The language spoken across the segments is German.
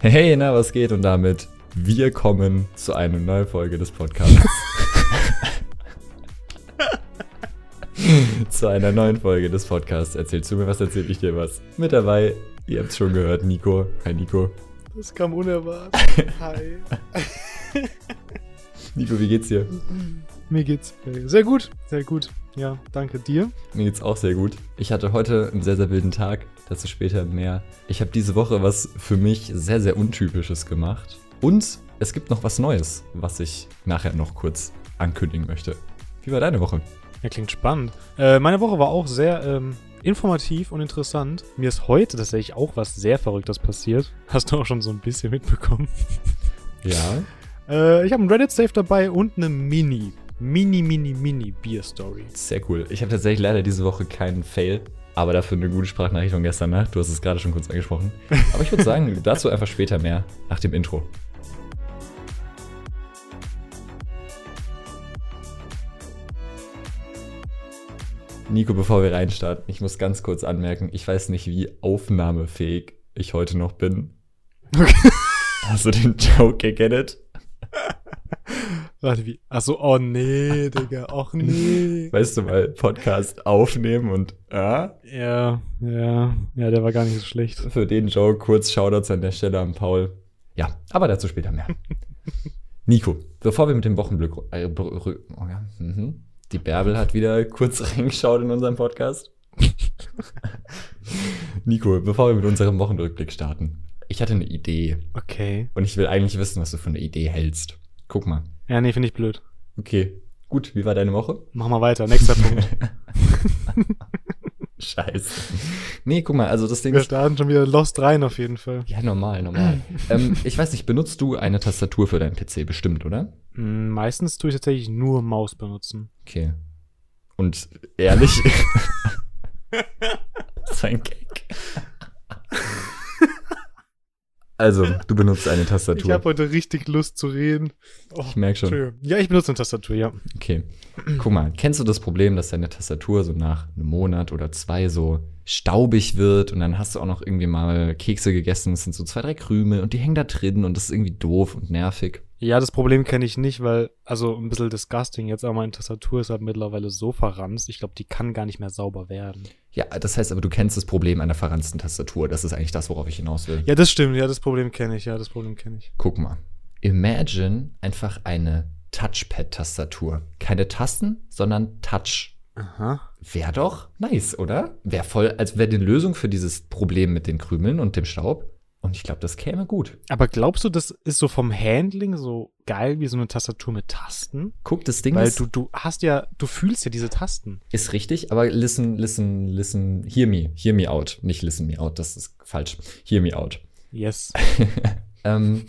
Hey, na, was geht? Und damit, wir kommen zu einer neuen Folge des Podcasts. zu einer neuen Folge des Podcasts. Erzählst du mir was, erzähl ich dir was. Mit dabei, ihr habt es schon gehört, Nico. Hi, Nico. Das kam unerwartet. Hi. Nico, wie geht's dir? Mir geht's sehr gut, sehr gut. Ja, danke dir. Mir geht's auch sehr gut. Ich hatte heute einen sehr, sehr wilden Tag. Dazu später mehr. Ich habe diese Woche was für mich sehr, sehr Untypisches gemacht. Und es gibt noch was Neues, was ich nachher noch kurz ankündigen möchte. Wie war deine Woche? Ja, klingt spannend. Äh, meine Woche war auch sehr ähm, informativ und interessant. Mir ist heute tatsächlich auch was sehr Verrücktes passiert. Hast du auch schon so ein bisschen mitbekommen? Ja. äh, ich habe einen Reddit-Safe dabei und eine Mini, Mini, Mini, Mini Beer-Story. Sehr cool. Ich habe tatsächlich leider diese Woche keinen Fail, aber dafür eine gute Sprachnachricht von gestern Nacht. Du hast es gerade schon kurz angesprochen. Aber ich würde sagen, dazu einfach später mehr nach dem Intro. Nico, bevor wir reinstarten, ich muss ganz kurz anmerken, ich weiß nicht, wie aufnahmefähig ich heute noch bin. Okay. Hast du den Joke gegettet? Warte, wie? Achso, oh nee, Digga, och nee. Weißt du mal, Podcast aufnehmen und äh? Ja, ja, ja, der war gar nicht so schlecht. Für den Joke kurz Shoutouts an der Stelle an Paul. Ja, aber dazu später mehr. Nico, bevor wir mit dem Wochenblick. Äh, oh ja, mhm. Die Bärbel hat wieder kurz reingeschaut in unseren Podcast. Nico, bevor wir mit unserem Wochenrückblick starten. Ich hatte eine Idee. Okay. Und ich will eigentlich wissen, was du von der Idee hältst. Guck mal. Ja, nee, finde ich blöd. Okay. Gut, wie war deine Woche? Mach mal weiter, nächster Punkt. Scheiße. Nee, guck mal, also das Ding Wir starten schon wieder Lost rein auf jeden Fall. Ja, normal, normal. ähm, ich weiß nicht, benutzt du eine Tastatur für deinen PC bestimmt, oder? Hm, Meistens tue ich tatsächlich nur Maus benutzen. Okay. Und ehrlich. das ist ein Gag. Also, du benutzt eine Ich Tastatur. habe heute richtig Lust zu reden. Oh, Ich merk schon. Ja, ich benutze eine Tastatur, ja. Okay. Guck mal, kennst du das Problem, dass deine Tastatur so nach einem Monat oder zwei so staubig wird und dann hast du auch noch irgendwie mal Kekse gegessen, es sind so zwei, drei Krümel und die hängen da drin und das ist irgendwie doof und nervig. Ja, das Problem kenne ich nicht, weil, also ein bisschen disgusting jetzt, aber meine Tastatur ist halt mittlerweile so verranzt. Ich glaube, die kann gar nicht mehr sauber werden. Ja, das heißt aber, du kennst das Problem einer verranzten Tastatur. Das ist eigentlich das, worauf ich hinaus will. Ja, das stimmt, ja, das Problem kenne ich, ja, das Problem kenne ich. Guck mal. Imagine einfach eine Touchpad-Tastatur. Keine Tasten, sondern Touch. Aha. Wäre doch nice, oder? Wäre voll, als wäre die Lösung für dieses Problem mit den Krümeln und dem Staub. Und ich glaube, das käme gut. Aber glaubst du, das ist so vom Handling so geil wie so eine Tastatur mit Tasten? Guck, das Ding Weil ist, du, du hast ja, du fühlst ja diese Tasten. ist richtig, aber listen, listen, listen, hear me, hear me out. Nicht listen me out, das ist falsch. Hear me out. Yes. Ähm,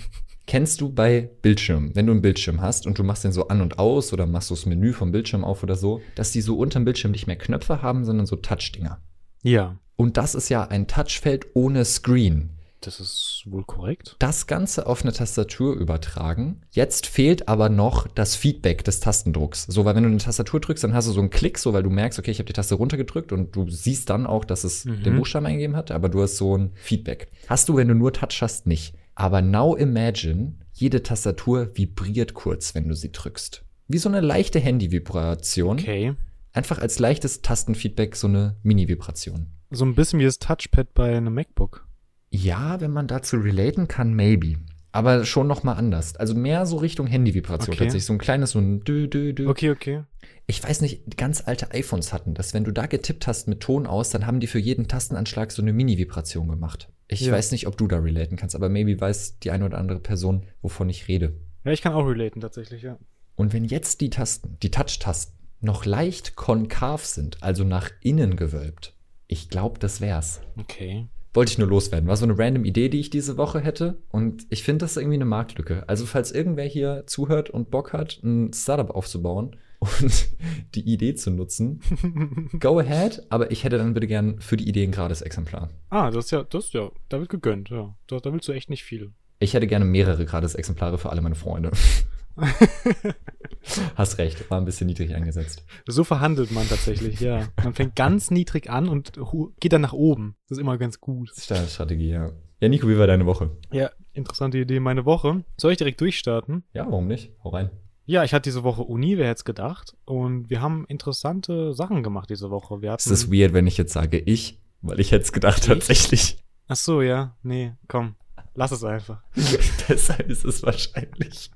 kennst du bei Bildschirmen, wenn du einen Bildschirm hast und du machst den so an und aus oder machst du das Menü vom Bildschirm auf oder so, dass die so unterm Bildschirm nicht mehr Knöpfe haben, sondern so Touch-Dinger. Ja. Und das ist ja ein Touchfeld ohne Screen. Das ist wohl korrekt. Das Ganze auf eine Tastatur übertragen. Jetzt fehlt aber noch das Feedback des Tastendrucks. So, weil wenn du eine Tastatur drückst, dann hast du so einen Klick, so weil du merkst, okay, ich habe die Taste runtergedrückt und du siehst dann auch, dass es Mhm. den Buchstaben eingegeben hat, aber du hast so ein Feedback. Hast du, wenn du nur Touch hast, nicht. Aber now imagine, jede Tastatur vibriert kurz, wenn du sie drückst. Wie so eine leichte Handy-Vibration. Okay. Einfach als leichtes Tastenfeedback so eine Mini-Vibration. So ein bisschen wie das Touchpad bei einem MacBook. Ja, wenn man dazu relaten kann, maybe. Aber schon noch mal anders. Also mehr so Richtung Handy-Vibration Okay. tatsächlich. So ein kleines, so ein dü, dü, dü. Okay, okay. Ich weiß nicht, ganz alte iPhones hatten das. Wenn du da getippt hast mit Ton aus, dann haben die für jeden Tastenanschlag so eine Mini-Vibration gemacht. Ich Ja. weiß nicht, ob du da relaten kannst, aber maybe weiß die eine oder andere Person, wovon ich rede. Ja, ich kann auch relaten tatsächlich, ja. Und wenn jetzt die Tasten, die Touch-Tasten, noch leicht konkav sind, also nach innen gewölbt, ich glaube, das wär's. Okay. Wollte ich nur loswerden. War so eine random Idee, die ich diese Woche hätte. Und ich finde das irgendwie eine Marktlücke. Also, falls irgendwer hier zuhört und Bock hat, ein Startup aufzubauen und die Idee zu nutzen, go ahead. Aber ich hätte dann bitte gern für die Idee ein gerades Exemplar. Ah, das ist ja, das ist ja, da wird gegönnt, ja. Da, da willst du echt nicht viel. Ich hätte gerne mehrere gratis Exemplare für alle meine Freunde. Hast recht, war ein bisschen niedrig angesetzt. So verhandelt man tatsächlich, ja. Man fängt ganz niedrig an und geht dann nach oben. Das ist immer ganz gut. Das ist deine Strategie, ja. Ja, Nico, wie war deine Woche? Ja, interessante Idee. Meine Woche. Soll ich direkt durchstarten? Ja, warum nicht? Hau rein. Ja, ich hatte diese Woche Uni, wer hätte es gedacht. Und wir haben interessante Sachen gemacht diese Woche. Wir Ist hatten, das weird, wenn ich jetzt sage ich? Weil ich hätte es gedacht, Ich? tatsächlich. Ach so, ja. Nee, komm. Lass es einfach. Deshalb ist es wahrscheinlich.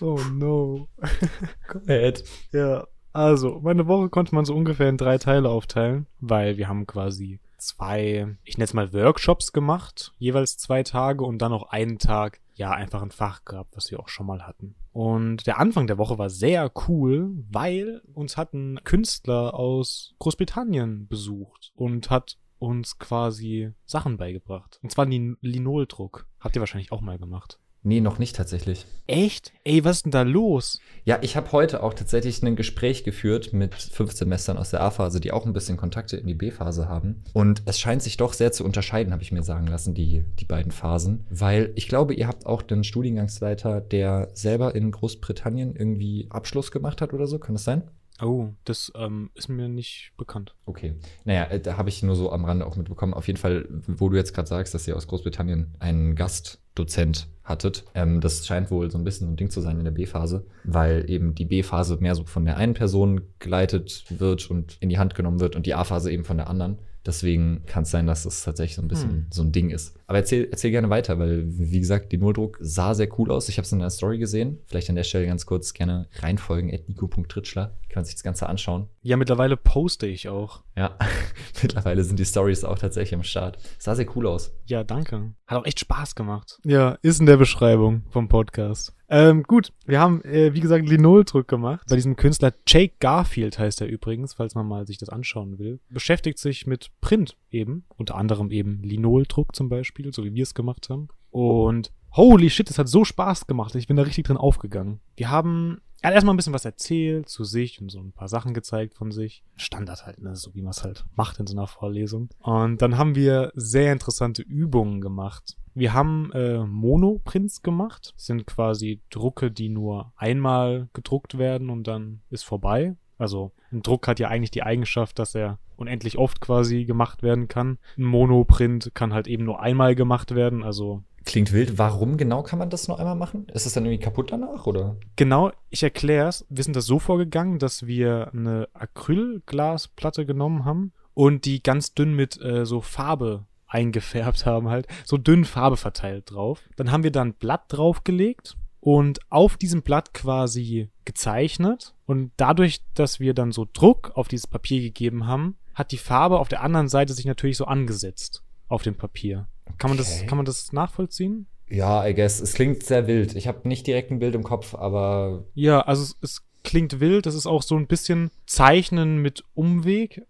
Oh no. Go ahead. Ja, also, meine Woche konnte man so ungefähr in drei Teile aufteilen, weil wir haben quasi zwei, ich nenne es mal Workshops gemacht, jeweils zwei Tage und dann noch einen Tag, ja, einfach ein Fach gehabt, was wir auch schon mal hatten. Und der Anfang der Woche war sehr cool, weil uns hat ein Künstler aus Großbritannien besucht und hat uns quasi Sachen beigebracht. Und zwar Lin Linoldruck. Habt ihr wahrscheinlich auch mal gemacht. Nee, noch nicht tatsächlich. Echt? Ey, was ist denn da los? Ja, ich habe heute auch tatsächlich ein Gespräch geführt mit fünf Semestern aus der A-Phase, die auch ein bisschen Kontakte in die B-Phase haben. Und es scheint sich doch sehr zu unterscheiden, habe ich mir sagen lassen, die, die beiden Phasen. Weil ich glaube, ihr habt auch den Studiengangsleiter, der selber in Großbritannien irgendwie Abschluss gemacht hat oder so. Kann das sein? Oh, das ähm, ist mir nicht bekannt. Okay. Naja, äh, da habe ich nur so am Rande auch mitbekommen. Auf jeden Fall, wo du jetzt gerade sagst, dass ihr aus Großbritannien einen Gastdozent hattet, ähm, das scheint wohl so ein bisschen so ein Ding zu sein in der B-Phase, weil eben die B-Phase mehr so von der einen Person geleitet wird und in die Hand genommen wird und die A-Phase eben von der anderen. Deswegen kann es sein, dass das tatsächlich so ein bisschen Hm. so ein Ding ist. Aber erzähl, erzähl gerne weiter, weil, wie gesagt, die Nulldruck sah sehr cool aus. Ich habe es in der Story gesehen. Vielleicht an der Stelle ganz kurz gerne reinfolgen, nico.tritschler. Kann man sich das Ganze anschauen. Ja, mittlerweile poste ich auch. Ja, mittlerweile sind die Stories auch tatsächlich am Start. Sah sehr cool aus. Ja, danke. Hat auch echt Spaß gemacht. Ja, ist in der Beschreibung vom Podcast. Ähm, gut, wir haben, äh, wie gesagt, Linoldruck gemacht. Bei diesem Künstler Jake Garfield heißt er übrigens, falls man mal sich das anschauen will. Beschäftigt sich mit Print eben. Unter anderem eben Linoldruck zum Beispiel, so wie wir es gemacht haben. Und holy shit, es hat so Spaß gemacht. Ich bin da richtig drin aufgegangen. Wir haben er hat erstmal ein bisschen was erzählt zu sich und so ein paar Sachen gezeigt von sich. Standard halt, ne? so wie man es halt macht in so einer Vorlesung. Und dann haben wir sehr interessante Übungen gemacht. Wir haben äh, Monoprints gemacht. Das sind quasi Drucke, die nur einmal gedruckt werden und dann ist vorbei. Also ein Druck hat ja eigentlich die Eigenschaft, dass er unendlich oft quasi gemacht werden kann. Ein Monoprint kann halt eben nur einmal gemacht werden. Also Klingt wild. Warum genau kann man das nur einmal machen? Ist es dann irgendwie kaputt danach, oder? Genau, ich erkläre es. Wir sind da so vorgegangen, dass wir eine Acrylglasplatte genommen haben und die ganz dünn mit äh, so Farbe eingefärbt haben halt. So dünn Farbe verteilt drauf. Dann haben wir da ein Blatt draufgelegt und auf diesem Blatt quasi gezeichnet. Und dadurch, dass wir dann so Druck auf dieses Papier gegeben haben, hat die Farbe auf der anderen Seite sich natürlich so angesetzt auf dem Papier. Kann man das, kann man das nachvollziehen? Ja, I guess. Es klingt sehr wild. Ich habe nicht direkt ein Bild im Kopf, aber Ja, also es, es klingt wild. Das ist auch so ein bisschen Zeichnen mit Umweg.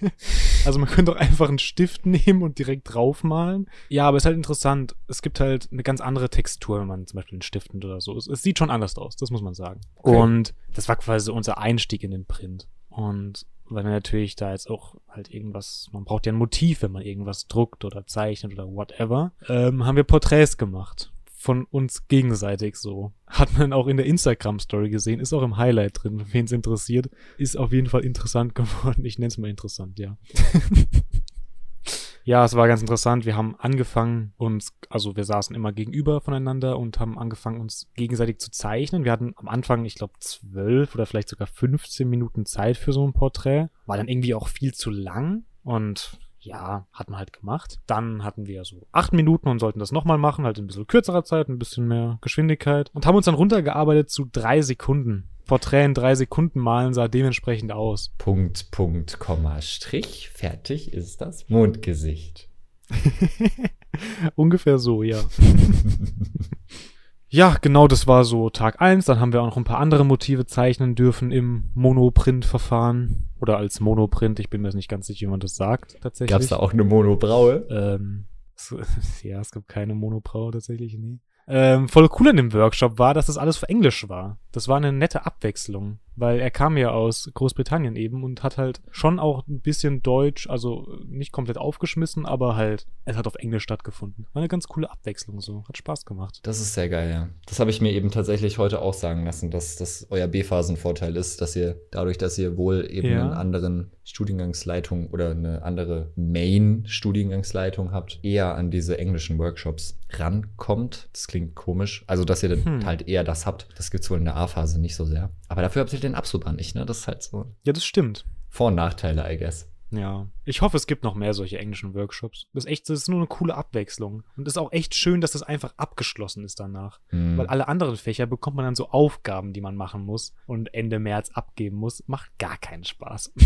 also man könnte auch einfach einen Stift nehmen und direkt draufmalen. Ja, aber es ist halt interessant. Es gibt halt eine ganz andere Textur, wenn man zum Beispiel einen Stift nimmt oder so. Es, es sieht schon anders aus, das muss man sagen. Okay. Und das war quasi unser Einstieg in den Print. Und weil wir natürlich da jetzt auch halt irgendwas, man braucht ja ein Motiv, wenn man irgendwas druckt oder zeichnet oder whatever, ähm, haben wir Porträts gemacht. Von uns gegenseitig so. Hat man auch in der Instagram-Story gesehen, ist auch im Highlight drin, wen es interessiert. Ist auf jeden Fall interessant geworden. Ich nenne es mal interessant, ja. Ja, es war ganz interessant. Wir haben angefangen, uns, also wir saßen immer gegenüber voneinander und haben angefangen, uns gegenseitig zu zeichnen. Wir hatten am Anfang, ich glaube, zwölf oder vielleicht sogar 15 Minuten Zeit für so ein Porträt. War dann irgendwie auch viel zu lang und ja, hat man halt gemacht. Dann hatten wir so acht Minuten und sollten das nochmal machen, halt in ein bisschen kürzerer Zeit, ein bisschen mehr Geschwindigkeit und haben uns dann runtergearbeitet zu drei Sekunden. Porträt in drei Sekunden malen sah dementsprechend aus. Punkt, Punkt, Komma, Strich. Fertig ist das Mondgesicht. Ungefähr so, ja. ja, genau, das war so Tag eins. Dann haben wir auch noch ein paar andere Motive zeichnen dürfen im Monoprint-Verfahren. Oder als Monoprint, ich bin mir jetzt nicht ganz sicher, wie man das sagt, tatsächlich. Gab es da auch eine Monobraue? Ähm, so, ja, es gibt keine Monobraue tatsächlich, nee. Ähm, voll cool in dem Workshop war, dass das alles auf Englisch war. Das war eine nette Abwechslung. Weil er kam ja aus Großbritannien eben und hat halt schon auch ein bisschen Deutsch, also nicht komplett aufgeschmissen, aber halt, es hat auf Englisch stattgefunden. War eine ganz coole Abwechslung so, hat Spaß gemacht. Das ist sehr geil, ja. Das habe ich mir eben tatsächlich heute auch sagen lassen, dass das euer B-Phasen-Vorteil ist, dass ihr dadurch, dass ihr wohl eben ja. einen anderen Studiengangsleitung oder eine andere Main-Studiengangsleitung habt, eher an diese englischen Workshops rankommt. Das klingt komisch. Also, dass ihr dann hm. halt eher das habt. Das gibt es wohl in der A-Phase nicht so sehr. Aber dafür habt ihr den Absuban nicht, ne? Das ist halt so. Ja, das stimmt. Vor- und Nachteile, I guess. Ja. Ich hoffe, es gibt noch mehr solche englischen Workshops. Das ist echt, das ist nur eine coole Abwechslung. Und es ist auch echt schön, dass das einfach abgeschlossen ist danach. Mhm. Weil alle anderen Fächer bekommt man dann so Aufgaben, die man machen muss und Ende März abgeben muss. Macht gar keinen Spaß.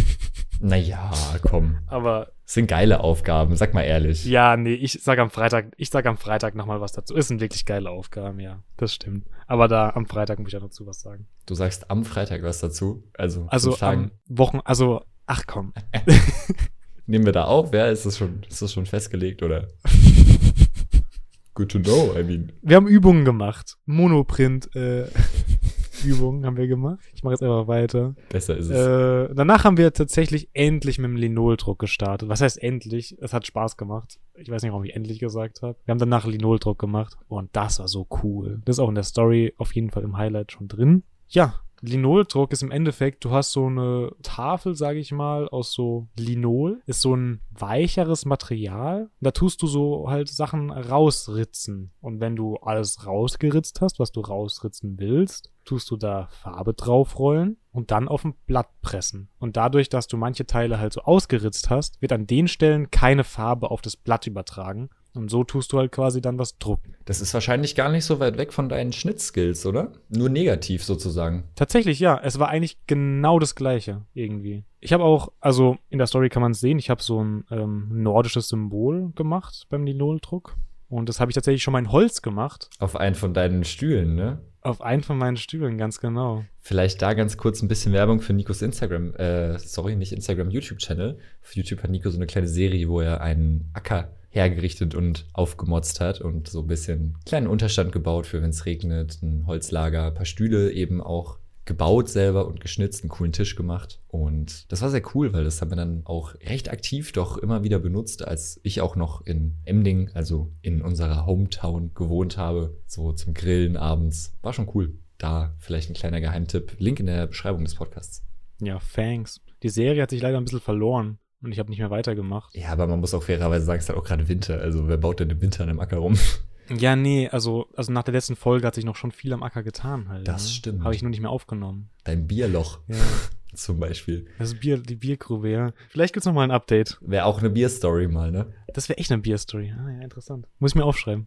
Naja, komm. Aber. Das sind geile Aufgaben, sag mal ehrlich. Ja, nee, ich sag am Freitag, ich sag am Freitag nochmal was dazu. Es sind wirklich geile Aufgaben, ja. Das stimmt. Aber da am Freitag muss ich ja dazu was sagen. Du sagst am Freitag was dazu? Also, also am Wochen, also Ach komm. Nehmen wir da auf? Wer ist das schon, ist das schon festgelegt oder? Good to know, I mean. Wir haben Übungen gemacht. Monoprint, äh, Übungen haben wir gemacht. Ich mache jetzt einfach weiter. Besser ist es. Äh, danach haben wir tatsächlich endlich mit dem Linoldruck gestartet. Was heißt endlich? Es hat Spaß gemacht. Ich weiß nicht, warum ich endlich gesagt habe. Wir haben danach Linoldruck gemacht und das war so cool. Das ist auch in der Story auf jeden Fall im Highlight schon drin. Ja, Linoldruck ist im Endeffekt, du hast so eine Tafel, sage ich mal, aus so Linol. Ist so ein weicheres Material. Da tust du so halt Sachen rausritzen. Und wenn du alles rausgeritzt hast, was du rausritzen willst, tust du da Farbe draufrollen und dann auf ein Blatt pressen. Und dadurch, dass du manche Teile halt so ausgeritzt hast, wird an den Stellen keine Farbe auf das Blatt übertragen, und so tust du halt quasi dann was drucken. Das ist wahrscheinlich gar nicht so weit weg von deinen Schnittskills, oder? Nur negativ sozusagen. Tatsächlich, ja. Es war eigentlich genau das Gleiche irgendwie. Ich habe auch, also in der Story kann man es sehen, ich habe so ein ähm, nordisches Symbol gemacht beim Linoldruck. Und das habe ich tatsächlich schon mal in Holz gemacht. Auf einen von deinen Stühlen, ne? Auf einen von meinen Stühlen, ganz genau. Vielleicht da ganz kurz ein bisschen Werbung für Nikos Instagram, äh, sorry, nicht Instagram, YouTube-Channel. Auf YouTube hat Nico so eine kleine Serie, wo er einen Acker hergerichtet und aufgemotzt hat und so ein bisschen kleinen Unterstand gebaut für, wenn es regnet, ein Holzlager, ein paar Stühle eben auch gebaut selber und geschnitzt, einen coolen Tisch gemacht. Und das war sehr cool, weil das haben wir dann auch recht aktiv doch immer wieder benutzt, als ich auch noch in Emding, also in unserer Hometown gewohnt habe, so zum Grillen abends. War schon cool. Da vielleicht ein kleiner Geheimtipp. Link in der Beschreibung des Podcasts. Ja, thanks. Die Serie hat sich leider ein bisschen verloren. Und ich habe nicht mehr weitergemacht. Ja, aber man muss auch fairerweise sagen, es ist halt auch gerade Winter. Also wer baut denn im Winter an einem Acker rum? Ja, nee, also, also nach der letzten Folge hat sich noch schon viel am Acker getan halt. Das ne? stimmt. Habe ich nur nicht mehr aufgenommen. Dein Bierloch. Ja. Zum Beispiel. Das Bier, die Biergrube, ja. Vielleicht gibt's noch mal ein Update. Wäre auch eine Bierstory mal, ne? Das wäre echt eine Bierstory. Ah, ja, interessant. Muss ich mir aufschreiben.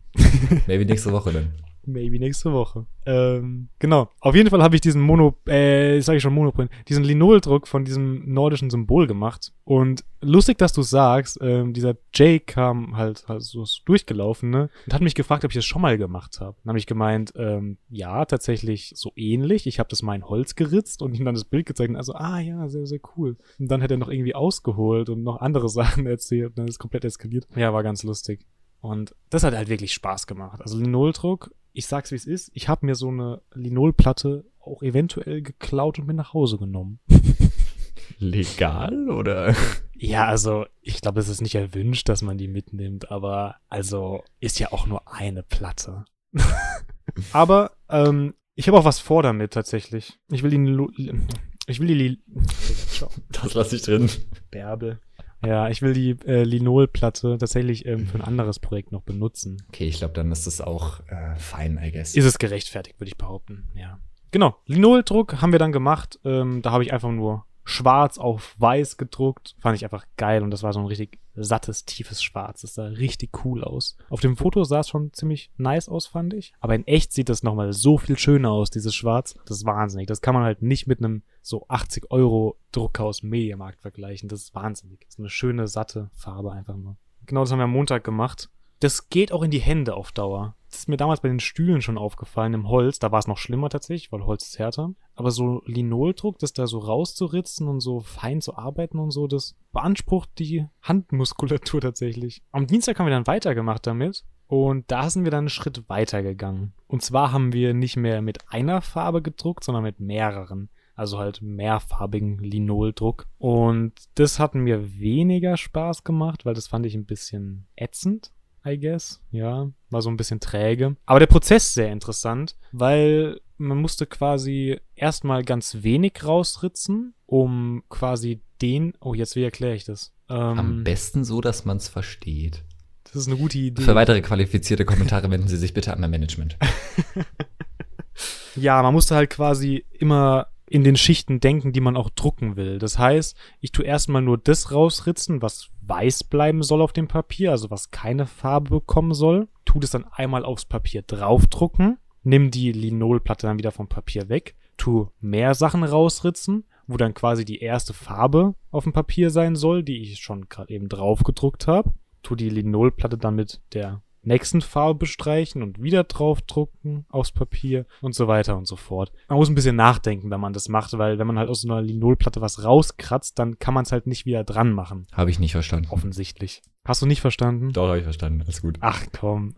Maybe nächste Woche dann. Maybe nächste Woche. Ähm, genau. Auf jeden Fall habe ich diesen Mono, äh, sage ich schon Monoprint, diesen Linoldruck von diesem nordischen Symbol gemacht. Und lustig, dass du sagst, ähm, dieser Jake kam halt, halt so durchgelaufen, ne? Und hat mich gefragt, ob ich das schon mal gemacht habe. Dann habe ich gemeint, ähm, ja, tatsächlich so ähnlich. Ich habe das mal in Holz geritzt und ihm dann das Bild gezeigt. Also, ah ja, sehr, sehr cool. Und dann hat er noch irgendwie ausgeholt und noch andere Sachen erzählt. Und dann ist komplett eskaliert. Ja, war ganz lustig. Und das hat halt wirklich Spaß gemacht. Also Linoldruck ich sag's wie es ist, ich habe mir so eine Linolplatte auch eventuell geklaut und mir nach Hause genommen. Legal oder? Ja, also ich glaube, es ist nicht erwünscht, dass man die mitnimmt, aber also ist ja auch nur eine Platte. aber ähm, ich habe auch was vor damit tatsächlich. Ich will die ich will die Das lasse ich drin. Bärbel. Ja, ich will die äh, Linolplatte tatsächlich ähm, für ein anderes Projekt noch benutzen. Okay, ich glaube, dann ist das auch äh, fein, I guess. Ist es gerechtfertigt, würde ich behaupten, ja. Genau, Linoldruck haben wir dann gemacht. Ähm, da habe ich einfach nur schwarz auf weiß gedruckt. Fand ich einfach geil und das war so ein richtig sattes, tiefes Schwarz. Das sah richtig cool aus. Auf dem Foto sah es schon ziemlich nice aus, fand ich. Aber in echt sieht das nochmal so viel schöner aus, dieses Schwarz. Das ist wahnsinnig. Das kann man halt nicht mit einem so 80 Euro Druckhaus Mediamarkt vergleichen. Das ist wahnsinnig. Ist eine schöne, satte Farbe einfach nur. Genau das haben wir am Montag gemacht. Das geht auch in die Hände auf Dauer. Ist mir damals bei den Stühlen schon aufgefallen im Holz. Da war es noch schlimmer tatsächlich, weil Holz ist härter. Aber so Linoldruck, das da so rauszuritzen und so fein zu arbeiten und so, das beansprucht die Handmuskulatur tatsächlich. Am Dienstag haben wir dann weitergemacht damit. Und da sind wir dann einen Schritt weiter gegangen. Und zwar haben wir nicht mehr mit einer Farbe gedruckt, sondern mit mehreren. also halt mehrfarbigen Linoldruck. Und das hat mir weniger Spaß gemacht, weil das fand ich ein bisschen ätzend. I guess, ja, war so ein bisschen träge. Aber der Prozess sehr interessant, weil man musste quasi erstmal ganz wenig rausritzen, um quasi den, oh, jetzt wie erkläre ich das? Ähm, Am besten so, dass man es versteht. Das ist eine gute Idee. Für weitere qualifizierte Kommentare wenden Sie sich bitte an mein Management. ja, man musste halt quasi immer in den Schichten denken, die man auch drucken will. Das heißt, ich tue erstmal nur das rausritzen, was weiß bleiben soll auf dem Papier, also was keine Farbe bekommen soll. Tu das dann einmal aufs Papier draufdrucken, nimm die Linolplatte dann wieder vom Papier weg, tu mehr Sachen rausritzen, wo dann quasi die erste Farbe auf dem Papier sein soll, die ich schon gerade eben drauf gedruckt habe. Tu die Linolplatte dann mit der nächsten Farbe bestreichen und wieder draufdrucken aufs Papier und so weiter und so fort. Man muss ein bisschen nachdenken, wenn man das macht, weil wenn man halt aus so einer Linolplatte was rauskratzt, dann kann man es halt nicht wieder dran machen. Habe ich nicht verstanden. Offensichtlich. Hast du nicht verstanden? Doch, habe ich verstanden. Alles gut. Ach komm.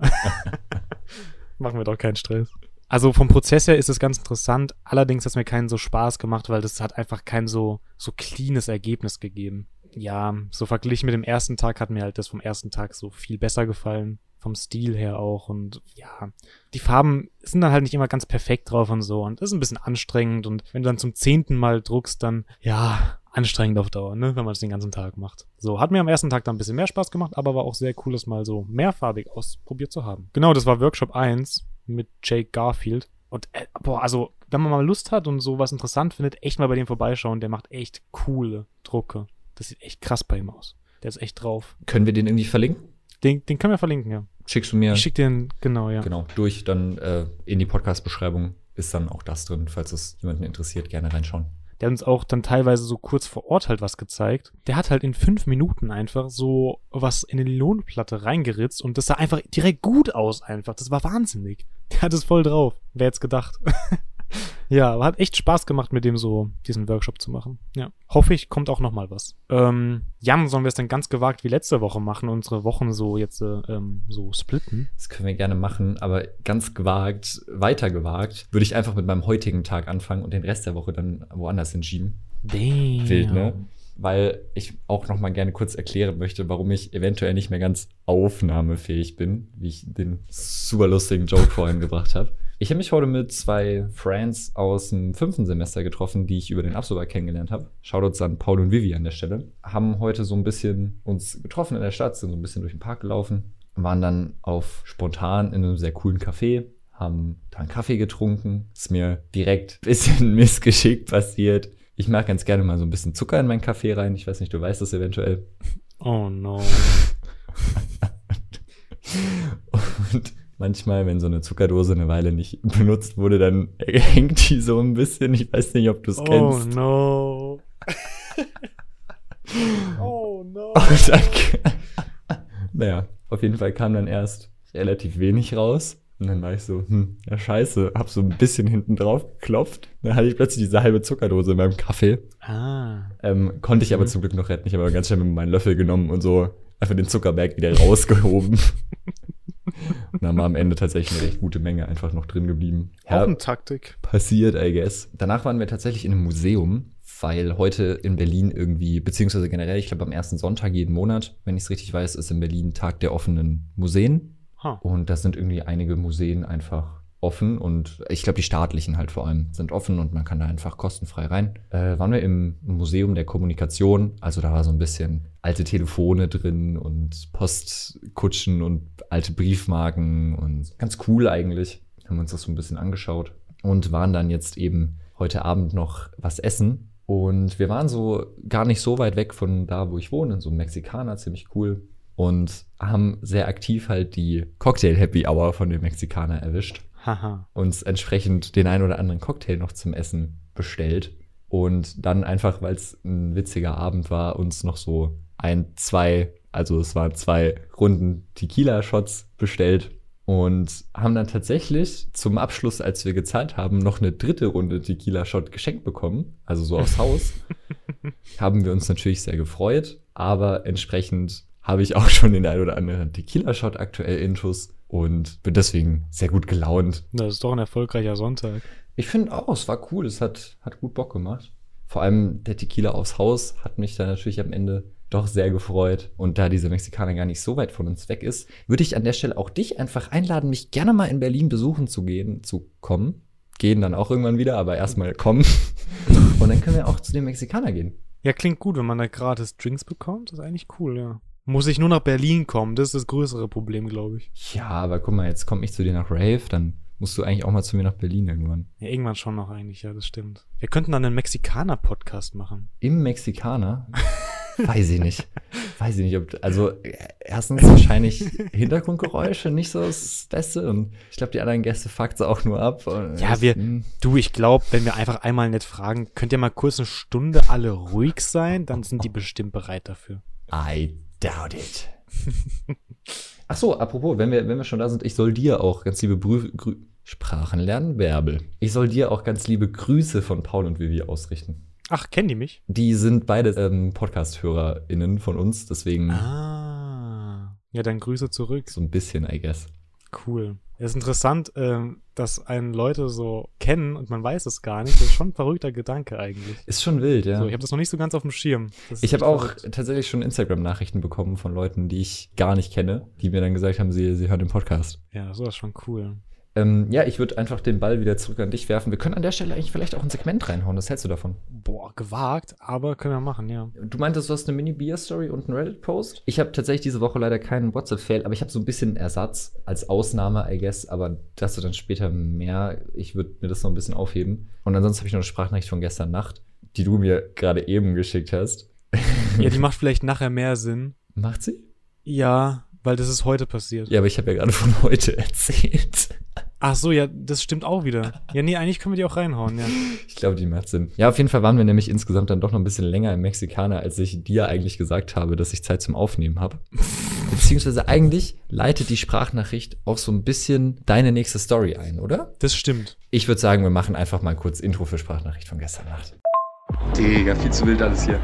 Machen wir doch keinen Stress. Also vom Prozess her ist es ganz interessant. Allerdings hat es mir keinen so Spaß gemacht, weil das hat einfach kein so, so cleanes Ergebnis gegeben. Ja, so verglichen mit dem ersten Tag hat mir halt das vom ersten Tag so viel besser gefallen. Vom Stil her auch. Und ja, die Farben sind dann halt nicht immer ganz perfekt drauf und so. Und das ist ein bisschen anstrengend. Und wenn du dann zum zehnten Mal druckst, dann, ja, anstrengend auf Dauer, ne, wenn man es den ganzen Tag macht. So, hat mir am ersten Tag dann ein bisschen mehr Spaß gemacht, aber war auch sehr cool, das mal so mehrfarbig ausprobiert zu haben. Genau, das war Workshop 1 mit Jake Garfield. Und äh, boah, also, wenn man mal Lust hat und sowas interessant findet, echt mal bei dem vorbeischauen. Der macht echt coole Drucke. Das sieht echt krass bei ihm aus. Der ist echt drauf. Können wir den irgendwie verlinken? Den, den können wir verlinken, ja. Schickst du mir? Ich schick den, genau, ja. Genau, durch, dann äh, in die Podcast-Beschreibung ist dann auch das drin, falls es jemanden interessiert, gerne reinschauen. Der hat uns auch dann teilweise so kurz vor Ort halt was gezeigt. Der hat halt in fünf Minuten einfach so was in die Lohnplatte reingeritzt und das sah einfach direkt gut aus einfach. Das war wahnsinnig. Der hat es voll drauf. Wer hätte gedacht? ja, aber hat echt Spaß gemacht, mit dem so diesen Workshop zu machen. Ja. Hoffe ich, kommt auch noch mal was. Ähm, Jan, sollen wir es dann ganz gewagt wie letzte Woche machen, unsere Wochen so jetzt äh, ähm, so splitten? Das können wir gerne machen, aber ganz gewagt, weiter gewagt, würde ich einfach mit meinem heutigen Tag anfangen und den Rest der Woche dann woanders hinschieben. Damn. Wild, ne? weil ich auch noch mal gerne kurz erklären möchte, warum ich eventuell nicht mehr ganz aufnahmefähig bin, wie ich den super lustigen Joke vorhin gebracht habe. Ich habe mich heute mit zwei Friends aus dem fünften Semester getroffen, die ich über den Absolver kennengelernt habe. Shoutouts an Paul und Vivi an der Stelle. Haben heute so ein bisschen uns getroffen in der Stadt, sind so ein bisschen durch den Park gelaufen, waren dann auf spontan in einem sehr coolen Café, haben da einen Kaffee getrunken. Ist mir direkt ein bisschen missgeschickt passiert. Ich mag ganz gerne mal so ein bisschen Zucker in meinen Kaffee rein. Ich weiß nicht, du weißt das eventuell. Oh no. und manchmal, wenn so eine Zuckerdose eine Weile nicht benutzt wurde, dann hängt die so ein bisschen. Ich weiß nicht, ob du es oh kennst. Oh no. oh no. dann, naja, auf jeden Fall kam dann erst relativ wenig raus. Und dann war ich so, hm, ja scheiße, hab so ein bisschen hinten drauf geklopft. Dann hatte ich plötzlich diese halbe Zuckerdose in meinem Kaffee. Ah. Ähm, konnte ich aber mhm. zum Glück noch retten. Ich habe aber ganz schnell mit meinem Löffel genommen und so einfach den Zuckerberg wieder rausgehoben. und dann war am Ende tatsächlich eine recht gute Menge einfach noch drin geblieben. Ja, Auch eine Taktik. Passiert, I guess. Danach waren wir tatsächlich in einem Museum, weil heute in Berlin irgendwie, beziehungsweise generell, ich glaube am ersten Sonntag jeden Monat, wenn ich es richtig weiß, ist in Berlin Tag der offenen Museen. Huh. Und da sind irgendwie einige Museen einfach offen und ich glaube, die staatlichen halt vor allem sind offen und man kann da einfach kostenfrei rein. Äh, waren wir im Museum der Kommunikation, also da war so ein bisschen alte Telefone drin und Postkutschen und alte Briefmarken und ganz cool eigentlich. Haben uns das so ein bisschen angeschaut und waren dann jetzt eben heute Abend noch was essen. Und wir waren so gar nicht so weit weg von da, wo ich wohne, in so einem Mexikaner, ziemlich cool. Und haben sehr aktiv halt die Cocktail Happy Hour von den Mexikanern erwischt. Haha. uns entsprechend den einen oder anderen Cocktail noch zum Essen bestellt. Und dann einfach, weil es ein witziger Abend war, uns noch so ein, zwei, also es waren zwei Runden Tequila-Shots bestellt und haben dann tatsächlich zum Abschluss, als wir gezahlt haben, noch eine dritte Runde Tequila-Shot geschenkt bekommen, also so aufs Haus. haben wir uns natürlich sehr gefreut, aber entsprechend habe ich auch schon den einen oder anderen Tequila-Shot aktuell intus und bin deswegen sehr gut gelaunt. Das ist doch ein erfolgreicher Sonntag. Ich finde auch, es war cool, es hat, hat gut Bock gemacht. Vor allem der Tequila aufs Haus hat mich dann natürlich am Ende doch sehr gefreut. Und da dieser Mexikaner gar nicht so weit von uns weg ist, würde ich an der Stelle auch dich einfach einladen, mich gerne mal in Berlin besuchen zu gehen, zu kommen. Gehen dann auch irgendwann wieder, aber erstmal kommen. Und dann können wir auch zu dem Mexikaner gehen. Ja, klingt gut, wenn man da gratis Drinks bekommt. Das ist eigentlich cool, ja. Muss ich nur nach Berlin kommen, das ist das größere Problem, glaube ich. Ja, aber guck mal, jetzt komme ich zu dir nach Rave, dann musst du eigentlich auch mal zu mir nach Berlin irgendwann. Ja, irgendwann schon noch eigentlich, ja, das stimmt. Wir könnten dann einen Mexikaner-Podcast machen. Im Mexikaner? Weiß ich nicht. Weiß ich nicht, ob, also erstens wahrscheinlich Hintergrundgeräusche nicht so das Beste und ich glaube, die anderen Gäste fuckt auch nur ab. Ja, wir, hm. du, ich glaube, wenn wir einfach einmal nett fragen, könnt ihr mal kurz eine Stunde alle ruhig sein, dann sind die bestimmt bereit dafür. Doubt it. Ach so, apropos, wenn wir, wenn wir schon da sind, ich soll dir auch ganz liebe Brü Grü Sprachen lernen, Bärbel. Ich soll dir auch ganz liebe Grüße von Paul und Vivi ausrichten. Ach, kennen die mich? Die sind beide ähm, Podcast-HörerInnen von uns, deswegen. Ah. Ja, dann Grüße zurück. So ein bisschen, I guess. Cool. Es ist interessant, ähm, dass einen Leute so kennen und man weiß es gar nicht. Das ist schon ein verrückter Gedanke eigentlich. Ist schon wild, ja. So, ich habe das noch nicht so ganz auf dem Schirm. Ich habe auch tatsächlich schon Instagram-Nachrichten bekommen von Leuten, die ich gar nicht kenne, die mir dann gesagt haben, sie, sie hören den Podcast. Ja, so ist schon cool. Ähm, ja, ich würde einfach den Ball wieder zurück an dich werfen. Wir können an der Stelle eigentlich vielleicht auch ein Segment reinhauen. Was hältst du davon? Boah, gewagt, aber können wir machen, ja. Du meintest, du hast eine Mini-Beer-Story und einen Reddit-Post. Ich habe tatsächlich diese Woche leider keinen WhatsApp-Fail, aber ich habe so ein bisschen Ersatz als Ausnahme, I guess. Aber das du dann später mehr. Ich würde mir das noch ein bisschen aufheben. Und ansonsten habe ich noch eine Sprachnachricht von gestern Nacht, die du mir gerade eben geschickt hast. Ja, die macht vielleicht nachher mehr Sinn. Macht sie? Ja, weil das ist heute passiert. Ja, aber ich habe ja gerade von heute erzählt. Ach so, ja, das stimmt auch wieder. Ja, nee, eigentlich können wir die auch reinhauen, ja. Ich glaube, die macht Sinn. Ja, auf jeden Fall waren wir nämlich insgesamt dann doch noch ein bisschen länger im Mexikaner, als ich dir eigentlich gesagt habe, dass ich Zeit zum Aufnehmen habe. Beziehungsweise eigentlich leitet die Sprachnachricht auch so ein bisschen deine nächste Story ein, oder? Das stimmt. Ich würde sagen, wir machen einfach mal kurz Intro für Sprachnachricht von gestern Nacht. Digga, viel zu wild alles hier.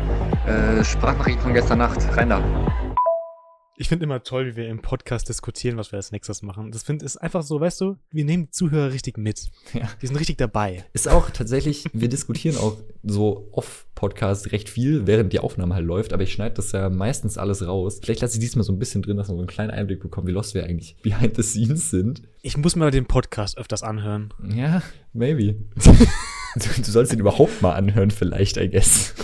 Äh, Sprachnachricht von gestern Nacht, rein da. Ich finde immer toll, wie wir im Podcast diskutieren, was wir als nächstes machen. Das finde ist einfach so, weißt du, wir nehmen die Zuhörer richtig mit. Ja. Die sind richtig dabei. Ist auch tatsächlich, wir diskutieren auch so off-Podcast recht viel, während die Aufnahme halt läuft, aber ich schneide das ja meistens alles raus. Vielleicht lasse ich diesmal so ein bisschen drin, dass man so einen kleinen Einblick bekommt, wie lost wir eigentlich behind the scenes sind. Ich muss mir den Podcast öfters anhören. Ja, maybe. du, du sollst ihn überhaupt mal anhören, vielleicht, I guess.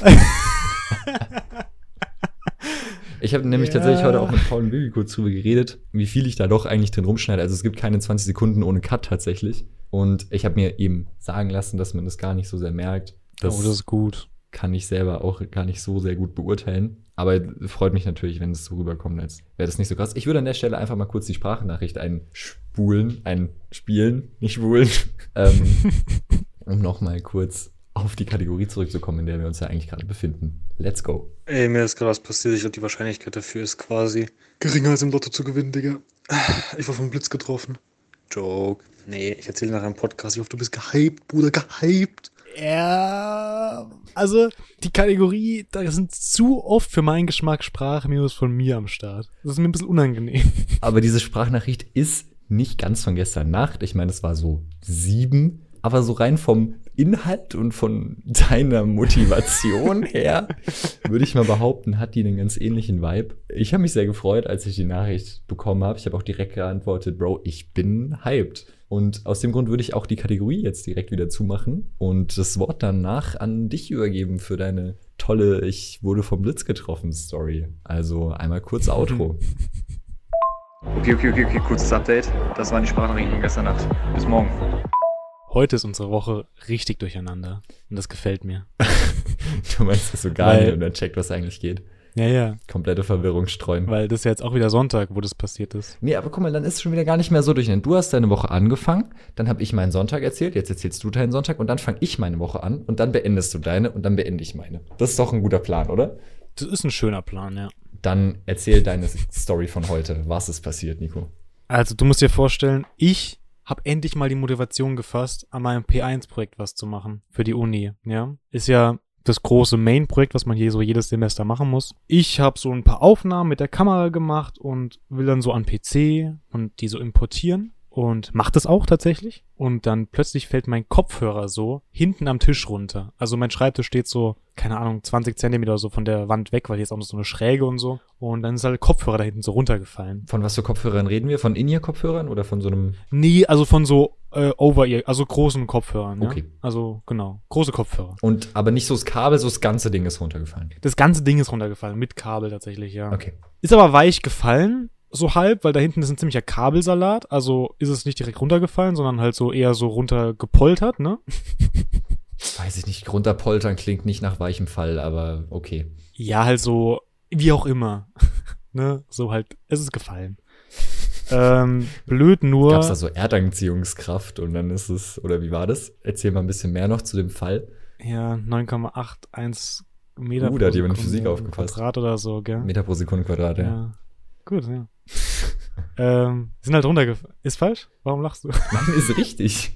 Ich habe nämlich ja. tatsächlich heute auch mit Paul und Bibi kurz drüber geredet, wie viel ich da doch eigentlich drin rumschneide. Also es gibt keine 20 Sekunden ohne Cut tatsächlich. Und ich habe mir eben sagen lassen, dass man das gar nicht so sehr merkt. Das, oh, das ist gut. Kann ich selber auch gar nicht so sehr gut beurteilen. Aber freut mich natürlich, wenn es so rüberkommt, als wäre das nicht so krass. Ich würde an der Stelle einfach mal kurz die Sprachnachricht einspulen, einspielen, nicht spulen, ähm, um nochmal kurz auf die Kategorie zurückzukommen, in der wir uns ja eigentlich gerade befinden. Let's go. Ey, mir ist gerade was passiert. Ich glaube, die Wahrscheinlichkeit dafür ist quasi geringer als im Lotto zu gewinnen, Digga. Ich war vom Blitz getroffen. Joke. Nee, ich erzähle nach einem Podcast. Ich hoffe, du bist gehypt, Bruder, gehypt. Ja, also die Kategorie, da sind zu oft für meinen Geschmack Sprachminus von mir am Start. Das ist mir ein bisschen unangenehm. Aber diese Sprachnachricht ist nicht ganz von gestern Nacht. Ich meine, es war so sieben aber so rein vom Inhalt und von deiner Motivation her, würde ich mal behaupten, hat die einen ganz ähnlichen Vibe. Ich habe mich sehr gefreut, als ich die Nachricht bekommen habe. Ich habe auch direkt geantwortet, Bro, ich bin hyped. Und aus dem Grund würde ich auch die Kategorie jetzt direkt wieder zumachen und das Wort danach an dich übergeben für deine tolle Ich wurde vom Blitz getroffen Story. Also einmal kurz Outro. Okay, okay, okay, okay, kurzes Update. Das waren die Sprachnachrichten gestern Nacht. Bis morgen. Heute ist unsere Woche richtig durcheinander. Und das gefällt mir. du meinst das so gar Weil, nicht und dann checkt, was eigentlich geht. Ja, ja. Komplette Verwirrung streuen. Weil das ist ja jetzt auch wieder Sonntag, wo das passiert ist. Nee, aber guck mal, dann ist es schon wieder gar nicht mehr so durcheinander. Du hast deine Woche angefangen, dann habe ich meinen Sonntag erzählt, jetzt erzählst du deinen Sonntag und dann fange ich meine Woche an und dann beendest du deine und dann beende ich meine. Das ist doch ein guter Plan, oder? Das ist ein schöner Plan, ja. Dann erzähl deine Story von heute. Was ist passiert, Nico? Also, du musst dir vorstellen, ich habe endlich mal die Motivation gefasst, an meinem P1-Projekt was zu machen für die Uni. Ja, ist ja das große Main-Projekt, was man hier so jedes Semester machen muss. Ich habe so ein paar Aufnahmen mit der Kamera gemacht und will dann so an PC und die so importieren. Und macht es auch tatsächlich. Und dann plötzlich fällt mein Kopfhörer so hinten am Tisch runter. Also mein Schreibtisch steht so, keine Ahnung, 20 Zentimeter so von der Wand weg, weil hier ist auch noch so eine Schräge und so. Und dann ist halt der Kopfhörer da hinten so runtergefallen. Von was für Kopfhörern reden wir? Von In-Ear-Kopfhörern oder von so einem? Nee, also von so äh, Over-Ear, also großen Kopfhörern. Ja? Okay. Also genau, große Kopfhörer. Und aber nicht so das Kabel, so das ganze Ding ist runtergefallen. Das ganze Ding ist runtergefallen, mit Kabel tatsächlich, ja. Okay. Ist aber weich gefallen, so halb, weil da hinten ist ein ziemlicher Kabelsalat. Also ist es nicht direkt runtergefallen, sondern halt so eher so runtergepoltert, ne? Weiß ich nicht, runterpoltern klingt nicht nach weichem Fall, aber okay. Ja, halt so, wie auch immer. ne? So halt, es ist gefallen. ähm, blöd nur. Gab's da so Erdanziehungskraft und dann ist es, oder wie war das? Erzähl mal ein bisschen mehr noch zu dem Fall. Ja, 9,81 Meter uh, da hat jemand Physik aufgepasst. Quadrat oder so, gell? Meter pro Sekunde Quadrat, ja. ja. Gut, ja. ähm, sind halt runtergefallen. Ist falsch? Warum lachst du? Nein, ist richtig.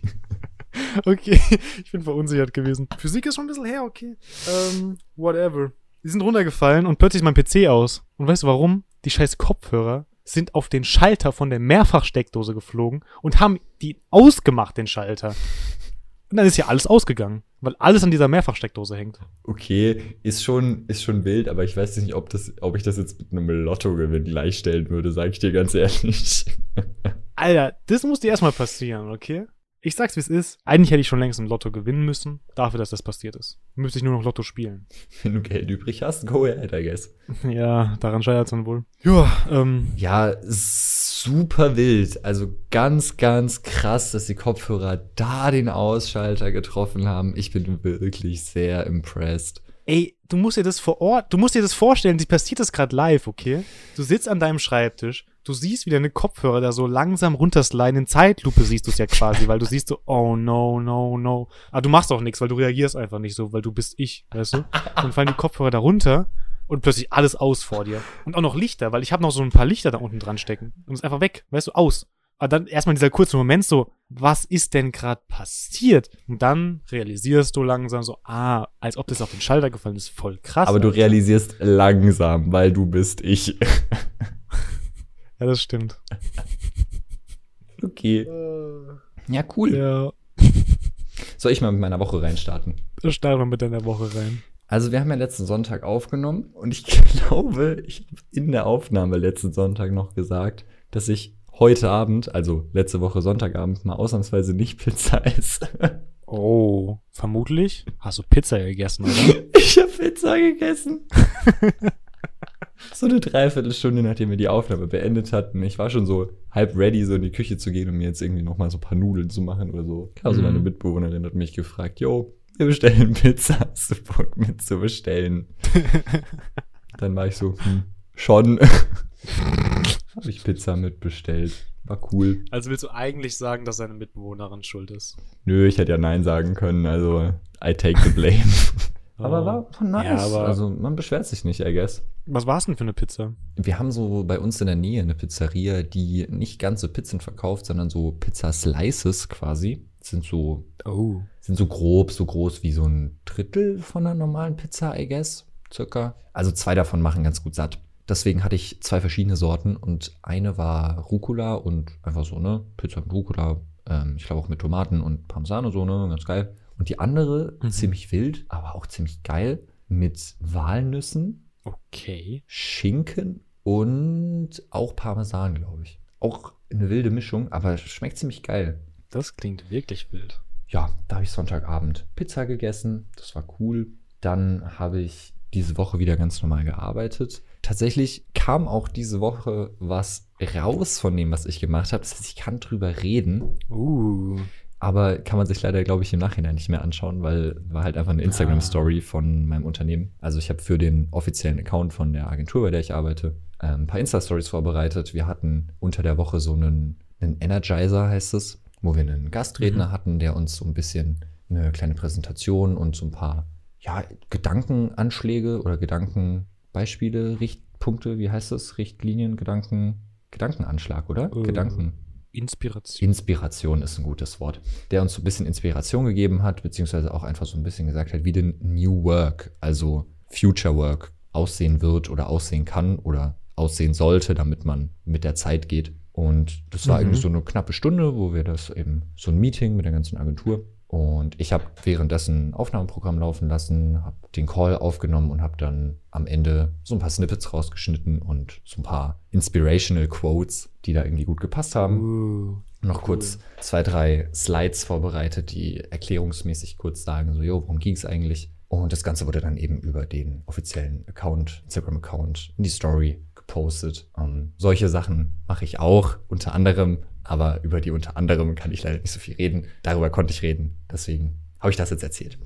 okay, ich bin verunsichert gewesen. Physik ist schon ein bisschen her, okay. Ähm, whatever. Die sind runtergefallen und plötzlich ist mein PC aus. Und weißt du warum? Die scheiß Kopfhörer sind auf den Schalter von der Mehrfachsteckdose geflogen und haben die ausgemacht, den Schalter. Und dann ist ja alles ausgegangen, weil alles an dieser Mehrfachsteckdose hängt. Okay, ist schon, ist schon wild, aber ich weiß nicht, ob, das, ob ich das jetzt mit einem Lottogewinn gleichstellen würde, sag ich dir ganz ehrlich. Alter, das muss dir erstmal passieren, okay? Ich sag's wie es ist. Eigentlich hätte ich schon längst im Lotto gewinnen müssen, dafür, dass das passiert ist. Müsste ich nur noch Lotto spielen. Wenn du Geld übrig hast, go ahead, I guess. Ja, daran scheitert's dann wohl. Ja, ähm. Ja, super wild. Also ganz, ganz krass, dass die Kopfhörer da den Ausschalter getroffen haben. Ich bin wirklich sehr impressed. Ey, du musst dir das vor Ort, du musst dir das vorstellen, die passiert das gerade live, okay? Du sitzt an deinem Schreibtisch, du siehst wie deine Kopfhörer da so langsam runtersliden, in Zeitlupe siehst du es ja quasi, weil du siehst so, oh no, no, no. Aber du machst auch nichts, weil du reagierst einfach nicht so, weil du bist ich, weißt du? Dann fallen die Kopfhörer da runter und plötzlich alles aus vor dir. Und auch noch Lichter, weil ich habe noch so ein paar Lichter da unten dran stecken. Und es ist einfach weg, weißt du, aus. Aber dann erstmal dieser kurze Moment so, was ist denn gerade passiert? Und dann realisierst du langsam so, ah, als ob das auf den Schalter gefallen ist, voll krass. Aber du realisierst langsam, weil du bist ich. ja, das stimmt. Okay. Ja, cool. Ja. Soll ich mal mit meiner Woche reinstarten? Starte mal mit deiner Woche rein. Also wir haben ja letzten Sonntag aufgenommen und ich glaube, ich habe in der Aufnahme letzten Sonntag noch gesagt, dass ich heute Abend, also letzte Woche Sonntagabend, mal ausnahmsweise nicht Pizza esse. Oh, vermutlich. Hast du Pizza gegessen, oder? ich habe Pizza gegessen. so eine Dreiviertelstunde, nachdem wir die Aufnahme beendet hatten. Ich war schon so halb ready, so in die Küche zu gehen, um mir jetzt irgendwie nochmal so ein paar Nudeln zu machen oder so. Also mhm. meine Mitbewohnerin hat mich gefragt, yo, wir bestellen Pizza, hast du Bock mit zu bestellen? Dann war ich so, hm, schon. Habe ich Pizza mitbestellt. War cool. Also willst du eigentlich sagen, dass deine Mitbewohnerin schuld ist? Nö, ich hätte ja Nein sagen können. Also, I take the blame. aber war von nice. Ja, aber also, man beschwert sich nicht, I guess. Was war es denn für eine Pizza? Wir haben so bei uns in der Nähe eine Pizzeria, die nicht ganze Pizzen verkauft, sondern so Pizza-Slices quasi. Sind so, oh. Sind so grob, so groß wie so ein Drittel von einer normalen Pizza, I guess. Circa. Also zwei davon machen ganz gut satt. Deswegen hatte ich zwei verschiedene Sorten und eine war Rucola und einfach so, ne? Pizza mit Rucola, ähm, ich glaube auch mit Tomaten und Parmesan und so, ne? Ganz geil. Und die andere, mhm. ziemlich wild, aber auch ziemlich geil, mit Walnüssen. Okay. Schinken und auch Parmesan, glaube ich. Auch eine wilde Mischung, aber schmeckt ziemlich geil. Das klingt wirklich wild. Ja, da habe ich Sonntagabend Pizza gegessen. Das war cool. Dann habe ich diese Woche wieder ganz normal gearbeitet. Tatsächlich kam auch diese Woche was raus von dem, was ich gemacht habe. Das heißt, ich kann drüber reden. Uh. Aber kann man sich leider, glaube ich, im Nachhinein nicht mehr anschauen, weil war halt einfach eine Instagram-Story ah. von meinem Unternehmen. Also ich habe für den offiziellen Account von der Agentur, bei der ich arbeite, äh, ein paar Insta-Stories vorbereitet. Wir hatten unter der Woche so einen, einen Energizer, heißt es, wo wir einen Gastredner mhm. hatten, der uns so ein bisschen eine kleine Präsentation und so ein paar ja, Gedankenanschläge oder Gedankenbeispiele, Richtpunkte, wie heißt das? Richtlinien, Gedanken, Gedankenanschlag, oder? Äh, Gedanken. Inspiration. Inspiration ist ein gutes Wort. Der uns so ein bisschen Inspiration gegeben hat, beziehungsweise auch einfach so ein bisschen gesagt hat, wie denn New Work, also Future Work, aussehen wird oder aussehen kann oder aussehen sollte, damit man mit der Zeit geht Und das war mhm. irgendwie so eine knappe Stunde, wo wir das eben, so ein Meeting mit der ganzen Agentur. Und ich habe währenddessen ein Aufnahmeprogramm laufen lassen, habe den Call aufgenommen und habe dann am Ende so ein paar Snippets rausgeschnitten und so ein paar inspirational Quotes, die da irgendwie gut gepasst haben. Uh, Noch cool. kurz zwei, drei Slides vorbereitet, die erklärungsmäßig kurz sagen, so, jo, worum ging es eigentlich? Und das Ganze wurde dann eben über den offiziellen Account, Instagram-Account, in die Story gepostet. Um, ähm, solche Sachen mache ich auch, unter anderem aber über die unter anderem kann ich leider nicht so viel reden. Darüber konnte ich reden. Deswegen habe ich das jetzt erzählt.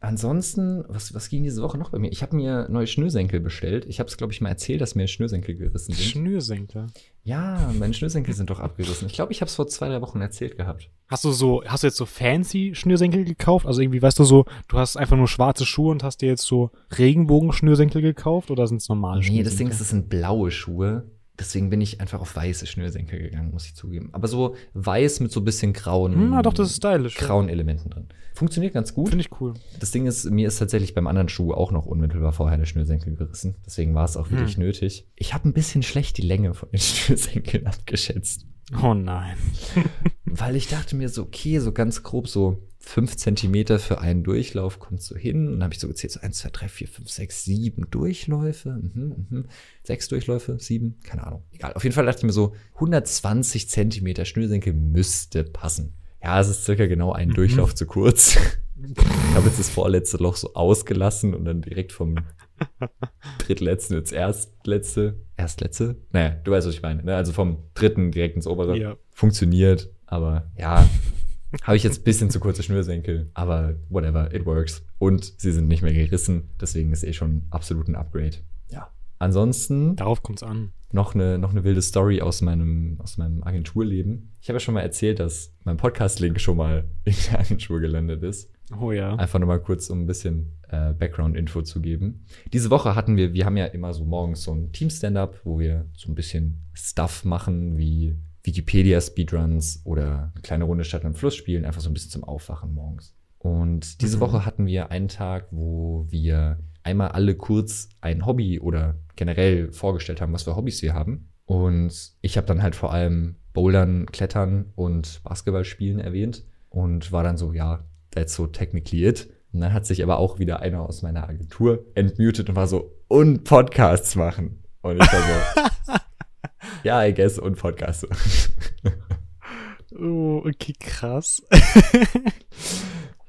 Ansonsten, was, was ging diese Woche noch bei mir? Ich habe mir neue Schnürsenkel bestellt. Ich habe es, glaube ich, mal erzählt, dass mir Schnürsenkel gerissen sind. Schnürsenkel? Ja, meine Schnürsenkel sind doch abgerissen. Ich glaube, ich habe es vor zwei, drei Wochen erzählt gehabt. Hast du so, hast du jetzt so fancy Schnürsenkel gekauft? Also irgendwie, weißt du so, du hast einfach nur schwarze Schuhe und hast dir jetzt so Regenbogen-Schnürsenkel gekauft oder sind es normale Schnürsenkel? Nee, das Ding ist, es sind blaue Schuhe. Deswegen bin ich einfach auf weiße Schnürsenkel gegangen, muss ich zugeben. Aber so weiß mit so ein bisschen grauen. Hm, na doch, das ist stylisch. Grauen Elementen drin. Funktioniert ganz gut. Finde ich cool. Das Ding ist, mir ist tatsächlich beim anderen Schuh auch noch unmittelbar vorher der Schnürsenkel gerissen. Deswegen war es auch wirklich hm. nötig. Ich habe ein bisschen schlecht die Länge von den Schnürsenkeln abgeschätzt. Oh nein. Weil ich dachte mir so, okay, so ganz grob so fünf Zentimeter für einen Durchlauf kommst du hin. Und dann habe ich so gezählt, so eins, zwei, drei, vier, fünf, sechs, sieben Durchläufe. Mhm, mhm. Sechs Durchläufe, sieben, keine Ahnung. Egal. Auf jeden Fall dachte ich mir so, 120 Zentimeter Schnürsenkel müsste passen. Ja, es ist circa genau ein mhm. Durchlauf zu kurz. Ich habe jetzt das vorletzte Loch so ausgelassen und dann direkt vom drittletzten ins erstletzte. Erstletzte? Naja, du weißt, was ich meine. Ne? Also vom dritten direkt ins obere. Ja. Funktioniert, aber ja, habe ich jetzt ein bisschen zu kurze Schnürsenkel, aber whatever, it works. Und sie sind nicht mehr gerissen, deswegen ist eh schon absolut ein Upgrade. Ja. Ansonsten. Darauf kommt's an. Noch eine, noch eine wilde Story aus meinem, aus meinem Agenturleben. Ich habe ja schon mal erzählt, dass mein Podcast-Link schon mal in der Agentur gelandet ist. Oh ja. Einfach nur mal kurz, um ein bisschen äh, Background-Info zu geben. Diese Woche hatten wir, wir haben ja immer so morgens so ein Team-Stand-up, wo wir so ein bisschen Stuff machen, wie Wikipedia-Speedruns oder eine kleine Runde Stadt und Fluss spielen, einfach so ein bisschen zum Aufwachen morgens. Und diese mhm. Woche hatten wir einen Tag, wo wir einmal alle kurz ein Hobby oder generell vorgestellt haben, was für Hobbys wir haben. Und ich habe dann halt vor allem Bouldern, Klettern und Basketball spielen erwähnt und war dann so, ja, that's so technically it. Und dann hat sich aber auch wieder einer aus meiner Agentur entmutet und war so, und Podcasts machen. Und ich war so, ja, I guess, und Podcast. oh, okay, krass.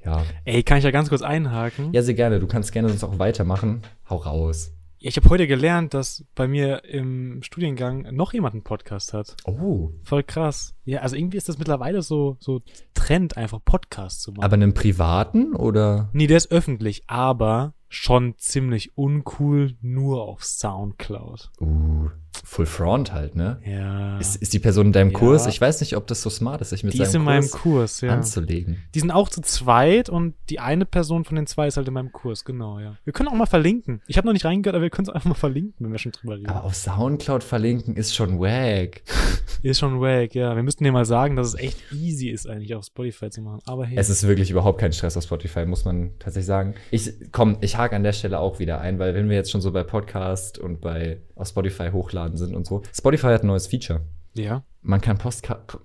ja. Ey, kann ich ja ganz kurz einhaken? Ja, sehr gerne. Du kannst gerne sonst auch weitermachen. Hau raus. Ja, ich habe heute gelernt, dass bei mir im Studiengang noch jemand einen Podcast hat. Oh. Voll krass. Ja, also irgendwie ist das mittlerweile so, so Trend, einfach Podcasts zu machen. Aber einen privaten oder? Nee, der ist öffentlich, aber schon ziemlich uncool, nur auf Soundcloud. Uh. Full Front halt, ne? Ja. Ist, ist die Person in deinem ja. Kurs? Ich weiß nicht, ob das so smart ist, sich mit die seinem ist in Kurs meinem Kurs ja. anzulegen. Die sind auch zu zweit und die eine Person von den zwei ist halt in meinem Kurs, genau, ja. Wir können auch mal verlinken. Ich habe noch nicht reingehört, aber wir können es einfach mal verlinken, wenn wir schon drüber reden. Aber auf Soundcloud verlinken ist schon wack. ist schon wack, ja. Wir müssten dir mal sagen, dass es echt easy ist, eigentlich auf Spotify zu machen. Aber hey. Es ist wirklich überhaupt kein Stress auf Spotify, muss man tatsächlich sagen. Ich, komm, ich hake an der Stelle auch wieder ein, weil wenn wir jetzt schon so bei Podcast und bei auf Spotify hochladen sind und so. Spotify hat ein neues Feature. Ja. Man kann Postkarte.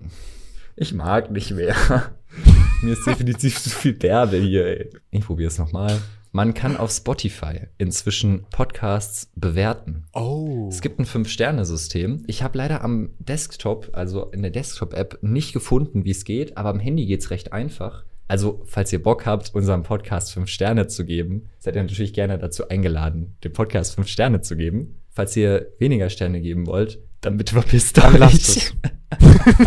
Ich mag nicht mehr. Mir ist definitiv zu viel Derbe hier, ey. Ich probiere es nochmal. Man kann auf Spotify inzwischen Podcasts bewerten. Oh. Es gibt ein Fünf-Sterne-System. Ich habe leider am Desktop, also in der Desktop-App, nicht gefunden, wie es geht, aber am Handy geht es recht einfach. Also, falls ihr Bock habt, unserem Podcast fünf Sterne zu geben, seid ihr natürlich gerne dazu eingeladen, dem Podcast fünf Sterne zu geben. Falls ihr weniger Sterne geben wollt, dann bitte verpisst euch. Lasst es.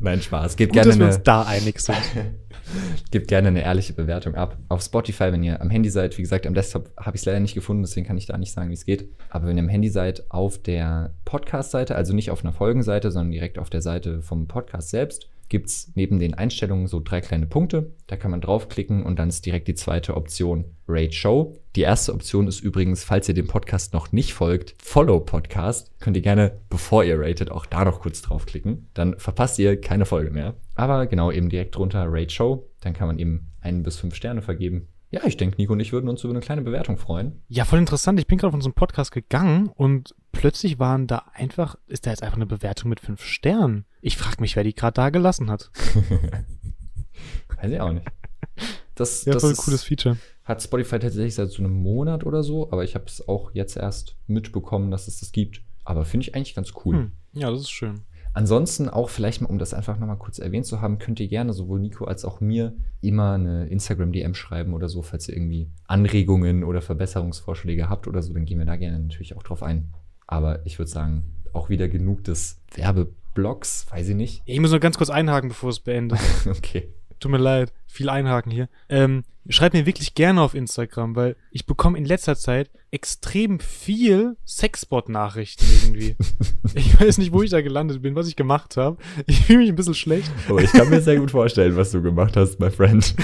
Nein, Spaß. Gebt Gut, gerne dass wir uns da einig sind. Gebt gerne eine ehrliche Bewertung ab. Auf Spotify, wenn ihr am Handy seid, wie gesagt, am Desktop habe ich es leider nicht gefunden, deswegen kann ich da nicht sagen, wie es geht. Aber wenn ihr am Handy seid, auf der Podcast-Seite, also nicht auf einer Folgenseite, sondern direkt auf der Seite vom Podcast selbst, gibt es neben den Einstellungen so drei kleine Punkte. Da kann man draufklicken und dann ist direkt die zweite Option Rate Show. Die erste Option ist übrigens, falls ihr dem Podcast noch nicht folgt, Follow Podcast. Könnt ihr gerne, bevor ihr ratet, auch da noch kurz draufklicken. Dann verpasst ihr keine Folge mehr. Aber genau eben direkt drunter Rate Show. Dann kann man eben ein bis fünf Sterne vergeben. Ja, ich denke, Nico und ich würden uns über eine kleine Bewertung freuen. Ja, voll interessant. Ich bin gerade auf unseren Podcast gegangen und plötzlich waren da einfach, ist da jetzt einfach eine Bewertung mit fünf Sternen. Ich frage mich, wer die gerade da gelassen hat. Weiß ich auch nicht. Das, ja, das voll ein cooles Feature. Hat Spotify tatsächlich seit so einem Monat oder so, aber ich habe es auch jetzt erst mitbekommen, dass es das gibt. Aber finde ich eigentlich ganz cool. Hm. Ja, das ist schön. Ansonsten auch vielleicht mal, um das einfach nochmal kurz erwähnt zu haben, könnt ihr gerne sowohl Nico als auch mir immer eine Instagram-DM schreiben oder so, falls ihr irgendwie Anregungen oder Verbesserungsvorschläge habt oder so, dann gehen wir da gerne natürlich auch drauf ein. Aber ich würde sagen, auch wieder genug des Werbeblocks, weiß ich nicht. Ich muss nur ganz kurz einhaken, bevor es beendet. okay. Tut mir leid, viel einhaken hier. Ähm, schreibt mir wirklich gerne auf Instagram, weil ich bekomme in letzter Zeit extrem viel Sexbot-Nachrichten irgendwie. ich weiß nicht, wo ich da gelandet bin, was ich gemacht habe. Ich fühle mich ein bisschen schlecht. Oh, ich kann mir sehr gut vorstellen, was du gemacht hast, my friend.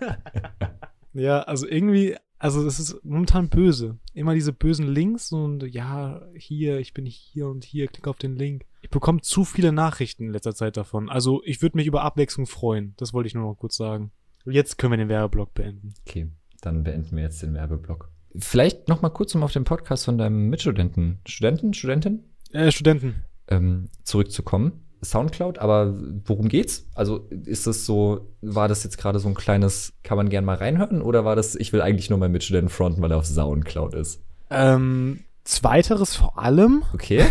ja, also irgendwie also es ist momentan böse. Immer diese bösen Links und ja, hier, ich bin hier und hier, klick auf den Link. Ich bekomme zu viele Nachrichten in letzter Zeit davon. Also ich würde mich über Abwechslung freuen. Das wollte ich nur noch kurz sagen. Jetzt können wir den Werbeblock beenden. Okay, dann beenden wir jetzt den Werbeblock. Vielleicht noch mal kurz um auf den Podcast von deinem Mitstudenten, Studenten, Studentin? Äh, Studenten. Ähm, zurückzukommen. Soundcloud, aber worum geht's? Also ist das so, war das jetzt gerade so ein kleines, kann man gern mal reinhören oder war das, ich will eigentlich nur meinen Mitstudenten fronten, weil er auf Soundcloud ist? Ähm, zweiteres vor allem. Okay.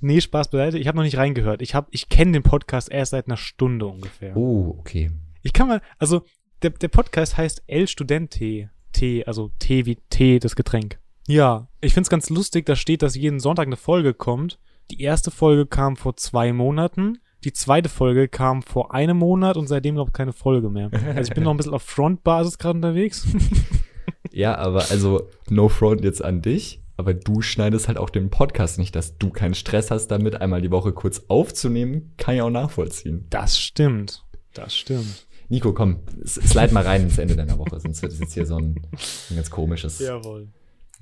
nee, Spaß beiseite. Ich habe noch nicht reingehört. Ich, hab, ich kenne den Podcast erst seit einer Stunde ungefähr. Oh, okay. Ich kann mal, also der, der Podcast heißt El Studente. Tee, also Tee wie Tee, das Getränk. Ja, ich find's ganz lustig, da steht, dass jeden Sonntag eine Folge kommt die erste Folge kam vor zwei Monaten. Die zweite Folge kam vor einem Monat und seitdem noch keine Folge mehr. Also ich bin noch ein bisschen auf Frontbasis gerade unterwegs. ja, aber also no front jetzt an dich. Aber du schneidest halt auch den Podcast nicht, dass du keinen Stress hast damit, einmal die Woche kurz aufzunehmen, kann ich auch nachvollziehen. Das stimmt. Das stimmt. Nico, komm, slide mal rein ins Ende deiner Woche, sonst wird es jetzt hier so ein, ein ganz komisches. Jawohl.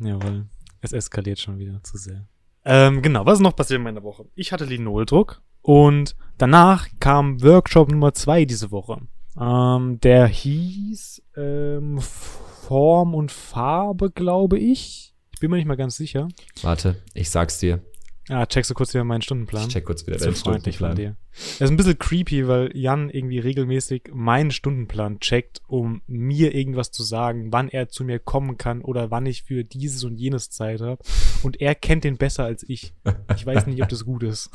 Jawohl. Es eskaliert schon wieder zu sehr. Ähm, genau, was ist noch passiert in meiner Woche? Ich hatte Linoldruck und danach kam Workshop Nummer zwei diese Woche. Ähm, der hieß ähm, Form und Farbe, glaube ich. Ich bin mir nicht mal ganz sicher. Warte, ich sag's dir. Ah, checkst du kurz wieder meinen Stundenplan? Ich check kurz wieder deinen Stundenplan. Dir. Das ist ein bisschen creepy, weil Jan irgendwie regelmäßig meinen Stundenplan checkt, um mir irgendwas zu sagen, wann er zu mir kommen kann oder wann ich für dieses und jenes Zeit habe. Und er kennt den besser als ich. Ich weiß nicht, ob das gut ist.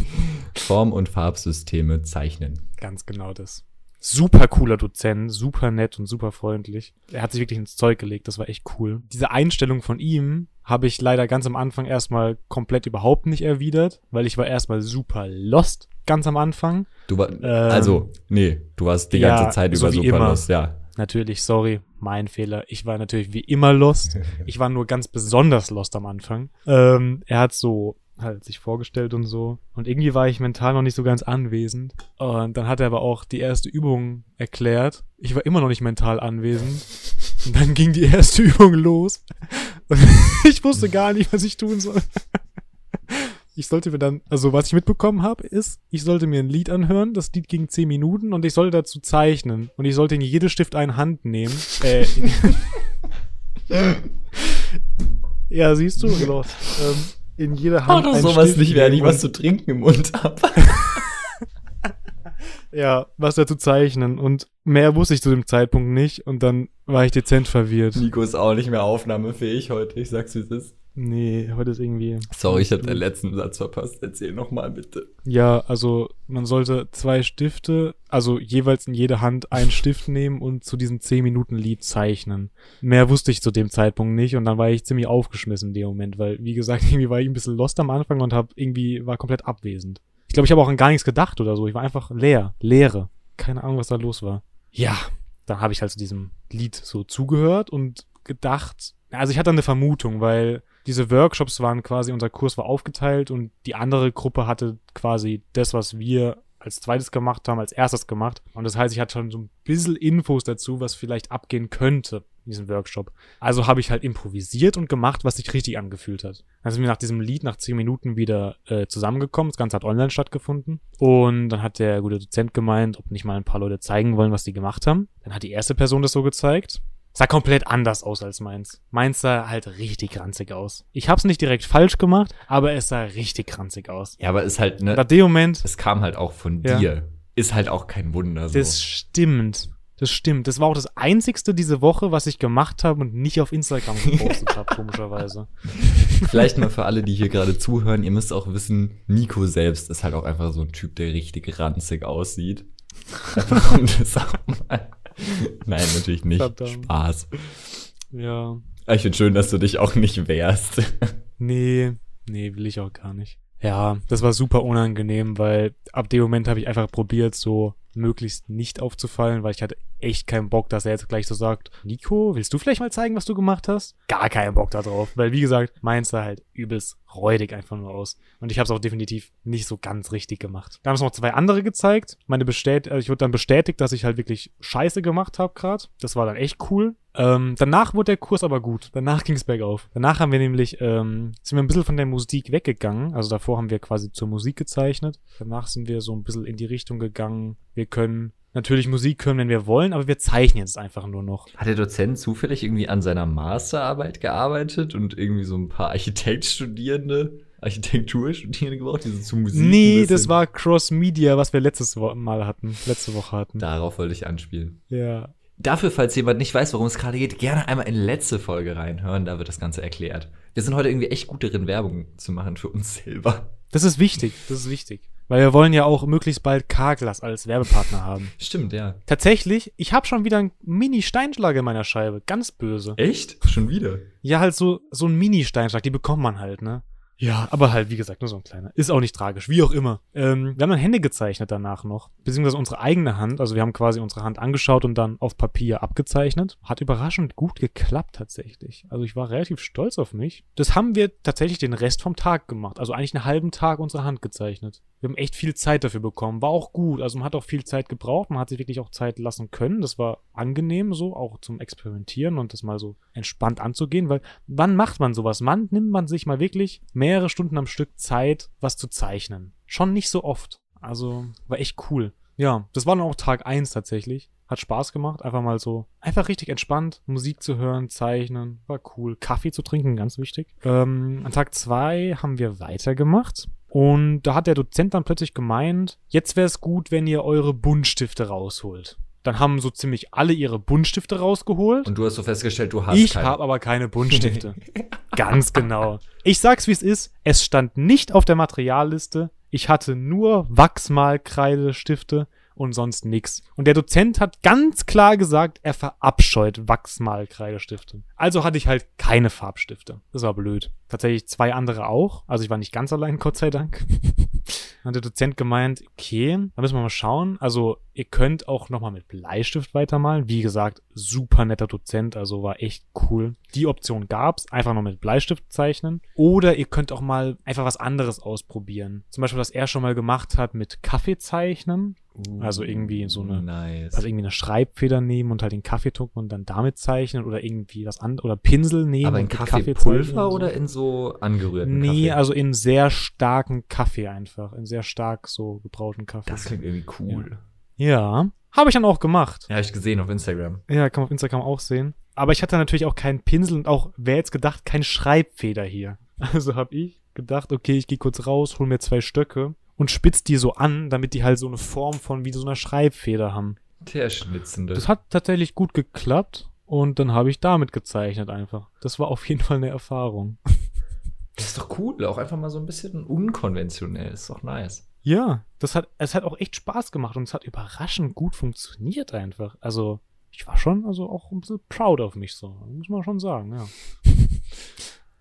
Form- und Farbsysteme zeichnen. Ganz genau das super cooler Dozent, super nett und super freundlich. Er hat sich wirklich ins Zeug gelegt, das war echt cool. Diese Einstellung von ihm habe ich leider ganz am Anfang erstmal komplett überhaupt nicht erwidert, weil ich war erstmal super lost ganz am Anfang. Du war, ähm, also, nee, du warst die ganze Zeit über so super immer. lost, ja. Natürlich, sorry, mein Fehler. Ich war natürlich wie immer lost. Ich war nur ganz besonders lost am Anfang. Ähm, er hat so halt sich vorgestellt und so. Und irgendwie war ich mental noch nicht so ganz anwesend. Und dann hat er aber auch die erste Übung erklärt. Ich war immer noch nicht mental anwesend. Und dann ging die erste Übung los. Und ich wusste gar nicht, was ich tun soll. Ich sollte mir dann, also was ich mitbekommen habe, ist, ich sollte mir ein Lied anhören. Das Lied ging zehn Minuten und ich sollte dazu zeichnen. Und ich sollte in jede Stift eine Hand nehmen. Äh, ja, siehst du, genau. Ähm, in jeder Hand. Oder sowas Stift nicht, während ich was zu trinken im Mund habe. ja, was da zu zeichnen. Und mehr wusste ich zu dem Zeitpunkt nicht. Und dann war ich dezent verwirrt. Nico ist auch nicht mehr aufnahmefähig heute. Ich sag's, wie es ist. Nee, heute ist irgendwie. Sorry, ich habe den letzten Satz verpasst. Erzähl nochmal bitte. Ja, also man sollte zwei Stifte, also jeweils in jede Hand einen Stift nehmen und zu diesem 10 Minuten Lied zeichnen. Mehr wusste ich zu dem Zeitpunkt nicht und dann war ich ziemlich aufgeschmissen in dem Moment, weil wie gesagt, irgendwie war ich ein bisschen lost am Anfang und hab irgendwie war komplett abwesend. Ich glaube, ich habe auch an gar nichts gedacht oder so. Ich war einfach leer, leere. Keine Ahnung, was da los war. Ja, dann habe ich halt zu diesem Lied so zugehört und gedacht, also ich hatte eine Vermutung, weil diese Workshops waren quasi, unser Kurs war aufgeteilt und die andere Gruppe hatte quasi das, was wir als zweites gemacht haben, als erstes gemacht. Und das heißt, ich hatte schon so ein bisschen Infos dazu, was vielleicht abgehen könnte. in diesem Workshop. Also habe ich halt improvisiert und gemacht, was sich richtig angefühlt hat. Dann sind wir nach diesem Lied nach zehn Minuten wieder äh, zusammengekommen. Das Ganze hat online stattgefunden. Und dann hat der gute Dozent gemeint, ob nicht mal ein paar Leute zeigen wollen, was die gemacht haben. Dann hat die erste Person das so gezeigt. Sah komplett anders aus als meins. Meins sah halt richtig ranzig aus. Ich hab's nicht direkt falsch gemacht, aber es sah richtig ranzig aus. Ja, aber ist halt, ne? Nach dem Moment. Es kam halt auch von Ja. dir. Ist halt auch kein Wunder. So. Das stimmt. Das stimmt. Das war auch das einzigste diese Woche, was ich gemacht habe und nicht auf Instagram gepostet habe, komischerweise. Vielleicht mal für alle, die hier gerade zuhören, ihr müsst auch wissen, Nico selbst ist halt auch einfach so ein Typ, der richtig ranzig aussieht. Einfach um das auch mal. Nein, natürlich nicht. Verdammt. Spaß. Ja. Aber Ich finde schön, dass du dich auch nicht wehrst. Nee, nee, will ich auch gar nicht. Ja, das war super unangenehm, weil ab dem Moment habe ich einfach probiert, so möglichst nicht aufzufallen, weil ich hatte echt keinen Bock, dass er jetzt gleich so sagt, Nico, willst du vielleicht mal zeigen, was du gemacht hast? Gar keinen Bock da drauf, weil wie gesagt, meins sah halt übelst räudig einfach nur aus. Und ich habe es auch definitiv nicht so ganz richtig gemacht. Da haben es noch zwei andere gezeigt. Meine bestät also ich wurde dann bestätigt, dass ich halt wirklich Scheiße gemacht habe gerade. Das war dann echt cool. Ähm, danach wurde der Kurs aber gut. Danach ging es bergauf. Danach haben wir nämlich, ähm, sind wir ein bisschen von der Musik weggegangen. Also davor haben wir quasi zur Musik gezeichnet. Danach sind wir so ein bisschen in die Richtung gegangen. Wir können natürlich Musik hören, wenn wir wollen, aber wir zeichnen jetzt einfach nur noch. Hat der Dozent zufällig irgendwie an seiner Masterarbeit gearbeitet und irgendwie so ein paar Architektstudierende, Architekturstudierende gebraucht, die so zu Musik nee, das war Cross-Media, was wir letztes Mal hatten. Letzte Woche hatten. Darauf wollte ich anspielen. Ja. Dafür, falls jemand nicht weiß, worum es gerade geht, gerne einmal in letzte Folge reinhören, da wird das Ganze erklärt. Wir sind heute irgendwie echt gut darin, Werbung zu machen für uns selber. Das ist wichtig. Das ist wichtig. Weil wir wollen ja auch möglichst bald Carglass als Werbepartner haben. Stimmt, ja. Tatsächlich, ich habe schon wieder einen Mini-Steinschlag in meiner Scheibe. Ganz böse. Echt? Schon wieder? Ja, halt so, so ein Mini-Steinschlag, die bekommt man halt, ne? Ja, aber halt, wie gesagt, nur so ein kleiner. Ist auch nicht tragisch, wie auch immer. Ähm, wir haben dann Hände gezeichnet danach noch. Beziehungsweise unsere eigene Hand. Also wir haben quasi unsere Hand angeschaut und dann auf Papier abgezeichnet. Hat überraschend gut geklappt tatsächlich. Also ich war relativ stolz auf mich. Das haben wir tatsächlich den Rest vom Tag gemacht. Also eigentlich einen halben Tag unsere Hand gezeichnet. Wir haben echt viel Zeit dafür bekommen. War auch gut. Also man hat auch viel Zeit gebraucht. Man hat sich wirklich auch Zeit lassen können. Das war angenehm so, auch zum Experimentieren und das mal so entspannt anzugehen. Weil wann macht man sowas? Wann nimmt man sich mal wirklich mehrere Stunden am Stück Zeit, was zu zeichnen? Schon nicht so oft. Also war echt cool. Ja, das war dann auch Tag eins tatsächlich. Hat Spaß gemacht, einfach mal so, einfach richtig entspannt, Musik zu hören, zeichnen, war cool. Kaffee zu trinken, ganz wichtig. Ähm, an Tag zwei haben wir weitergemacht. Und da hat der Dozent dann plötzlich gemeint, jetzt wäre es gut, wenn ihr eure Buntstifte rausholt. Dann haben so ziemlich alle ihre Buntstifte rausgeholt. Und du hast so festgestellt, du hast Ich habe aber keine Buntstifte. Ganz genau. Ich sag's wie es ist. Es stand nicht auf der Materialliste. Ich hatte nur Wachsmalkreidestifte und sonst nix. Und der Dozent hat ganz klar gesagt, er verabscheut Wachsmalkreidestifte. Also hatte ich halt keine Farbstifte. Das war blöd. Tatsächlich zwei andere auch. Also ich war nicht ganz allein, Gott sei Dank. Hat der Dozent gemeint, okay, da müssen wir mal schauen. Also ihr könnt auch nochmal mit Bleistift weitermalen. Wie gesagt, super netter Dozent, also war echt cool. Die Option gab's, einfach noch mit Bleistift zeichnen. Oder ihr könnt auch mal einfach was anderes ausprobieren. Zum Beispiel, was er schon mal gemacht hat mit Kaffee zeichnen. Also irgendwie so eine- Nice. Also irgendwie eine Schreibfeder nehmen und halt den Kaffee drucken und dann damit zeichnen oder irgendwie was anderes oder Pinsel nehmen aber in Kaffeepulver so. oder in so angerührten Nee, Kaffee? also in sehr starken Kaffee einfach. In sehr stark so gebrauten Kaffee. das klingt irgendwie cool. ja. Habe ich dann auch gemacht. Ja, habe ich gesehen auf Instagram. Ja, kann man auf Instagram auch sehen. Aber ich hatte natürlich auch keinen Pinsel und auch, wer jetzt gedacht, kein Schreibfeder hier. Also habe ich gedacht, okay, ich gehe kurz raus, hol mir zwei Stöcke und spitz die so an, damit die halt so eine Form von wie so einer Schreibfeder haben. Der Schnitzende. Das hat tatsächlich gut geklappt und dann habe ich damit gezeichnet einfach. Das war auf jeden Fall eine Erfahrung. Das ist doch cool. Auch einfach mal so ein bisschen unkonventionell. Ist doch nice. Ja, das hat, es hat auch echt Spaß gemacht und es hat überraschend gut funktioniert einfach. Also, ich war schon also auch ein bisschen proud auf mich so, muss man schon sagen, ja.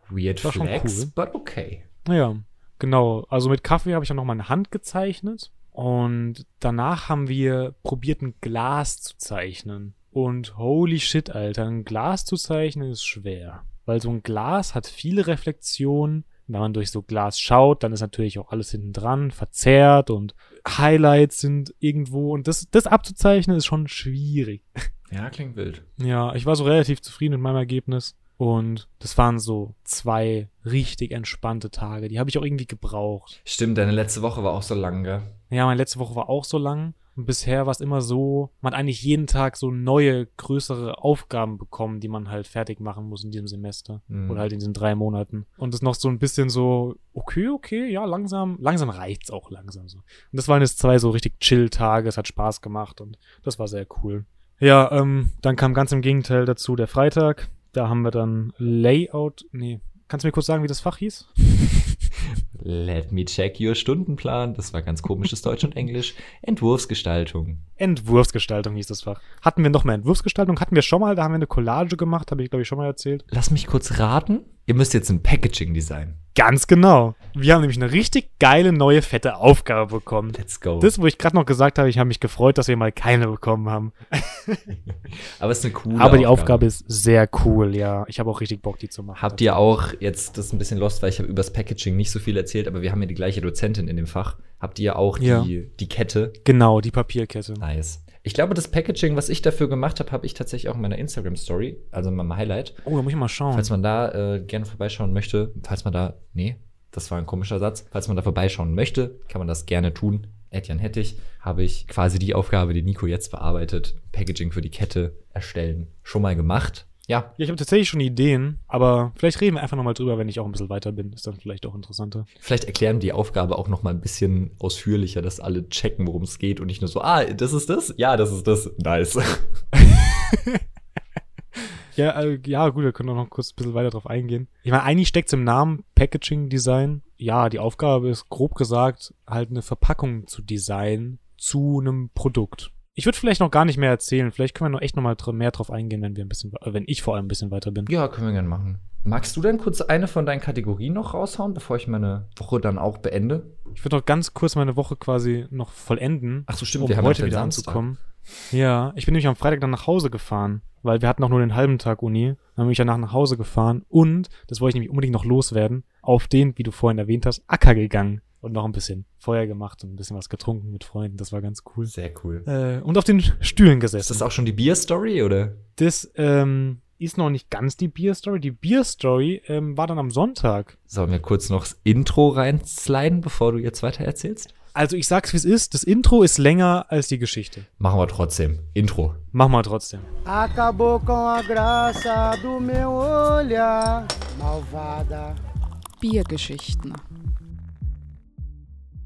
Weird Flex, cool. but okay. Naja, genau. Also mit Kaffee habe ich dann noch meine Hand gezeichnet und danach haben wir probiert, ein Glas zu zeichnen. Und holy shit, Alter, ein Glas zu zeichnen ist schwer. Weil so ein Glas hat viele Reflexionen. Wenn man durch so Glas schaut, dann ist natürlich auch alles hinten dran verzerrt und Highlights sind irgendwo. Und das, das abzuzeichnen ist schon schwierig. Ja, klingt wild. Ja, ich war so relativ zufrieden mit meinem Ergebnis. Und das waren so zwei richtig entspannte Tage. Die habe ich auch irgendwie gebraucht. Stimmt, deine letzte Woche war auch so lang, gell? Ja, meine letzte Woche war auch so lang. Und bisher war es immer so, man hat eigentlich jeden Tag so neue, größere Aufgaben bekommen, die man halt fertig machen muss in diesem Semester. Mhm. Oder halt in diesen drei Monaten. Und das noch so ein bisschen so, okay, okay, ja, langsam, langsam reicht's auch langsam so. Und das waren jetzt zwei so richtig Chill-Tage, es hat Spaß gemacht und das war sehr cool. Ja, ähm, dann kam ganz im Gegenteil dazu der Freitag. Da haben wir dann Layout, nee, kannst du mir kurz sagen, wie das Fach hieß? Let me check your Stundenplan. Das war ganz komisches Deutsch und Englisch. Entwurfsgestaltung. Entwurfsgestaltung hieß das Fach. Hatten wir noch mehr Entwurfsgestaltung? Hatten wir schon mal, da haben wir eine Collage gemacht, habe ich glaube ich schon mal erzählt. Lass mich kurz raten. Ihr müsst jetzt ein Packaging designen. Ganz genau. Wir haben nämlich eine richtig geile neue fette Aufgabe bekommen. Let's go. Das, wo ich gerade noch gesagt habe, ich habe mich gefreut, dass wir mal keine bekommen haben. Aber es ist eine coole Aber die Aufgabe. Aufgabe ist sehr cool, ja. Ich habe auch richtig Bock, die zu machen. Habt ihr auch, jetzt das ist ein bisschen lost, weil ich habe übers Packaging nicht so viel erzählt, aber wir haben ja die gleiche Dozentin in dem Fach. Habt ihr auch die, ja. die Kette? Genau, die Papierkette. Nice. Ich glaube, das Packaging, was ich dafür gemacht habe, habe ich tatsächlich auch in meiner Instagram-Story, also in meinem Highlight. Oh, da muss ich mal schauen. Falls man da äh, gerne vorbeischauen möchte, falls man da, nee, das war ein komischer Satz, falls man da vorbeischauen möchte, kann man das gerne tun. Edjan Hettich habe ich quasi die Aufgabe, die Nico jetzt bearbeitet, Packaging für die Kette erstellen, schon mal gemacht. Ja. Ja, ich habe tatsächlich schon Ideen, aber vielleicht reden wir einfach nochmal drüber, wenn ich auch ein bisschen weiter bin. Ist dann vielleicht auch interessanter. Vielleicht erklären die Aufgabe auch nochmal ein bisschen ausführlicher, dass alle checken, worum es geht und nicht nur so, ah, das ist das? Ja, das ist das. Nice. ja, äh, ja, gut, wir können auch noch kurz ein bisschen weiter drauf eingehen. Ich meine, eigentlich steckt es im Namen Packaging Design. Ja, die Aufgabe ist grob gesagt, halt eine Verpackung zu designen zu einem Produkt. Ich würde vielleicht noch gar nicht mehr erzählen. Vielleicht können wir noch echt noch mal mehr drauf eingehen, wenn wir ein bisschen, äh, wenn ich vor allem ein bisschen weiter bin. Ja, können wir gerne machen. Magst du denn kurz eine von deinen Kategorien noch raushauen, bevor ich meine Woche dann auch beende? Ich würde noch ganz kurz meine Woche quasi noch vollenden. Ach so, stimmt, um wir haben heute wieder Samstag. anzukommen. Ja, ich bin nämlich am Freitag dann nach Hause gefahren, weil wir hatten auch nur den halben Tag Uni. Dann bin ich danach nach Hause gefahren und, das wollte ich nämlich unbedingt noch loswerden, auf den, wie du vorhin erwähnt hast, Acker gegangen und noch ein bisschen Feuer gemacht und ein bisschen was getrunken mit Freunden. Das war ganz cool. Sehr cool. Äh, und auf den Stühlen gesessen. Ist das auch schon die Bier-Story, oder? Das ähm, ist noch nicht ganz die Bier-Story. Die Bier-Story ähm, war dann am Sonntag. Sollen wir kurz noch das Intro reinsliden, bevor du jetzt weiter erzählst? Also ich sag's wie es ist, das Intro ist länger als die Geschichte. Machen wir trotzdem. Intro. Machen wir trotzdem. Acabou com a graça do meu olhar, malvada. Biergeschichten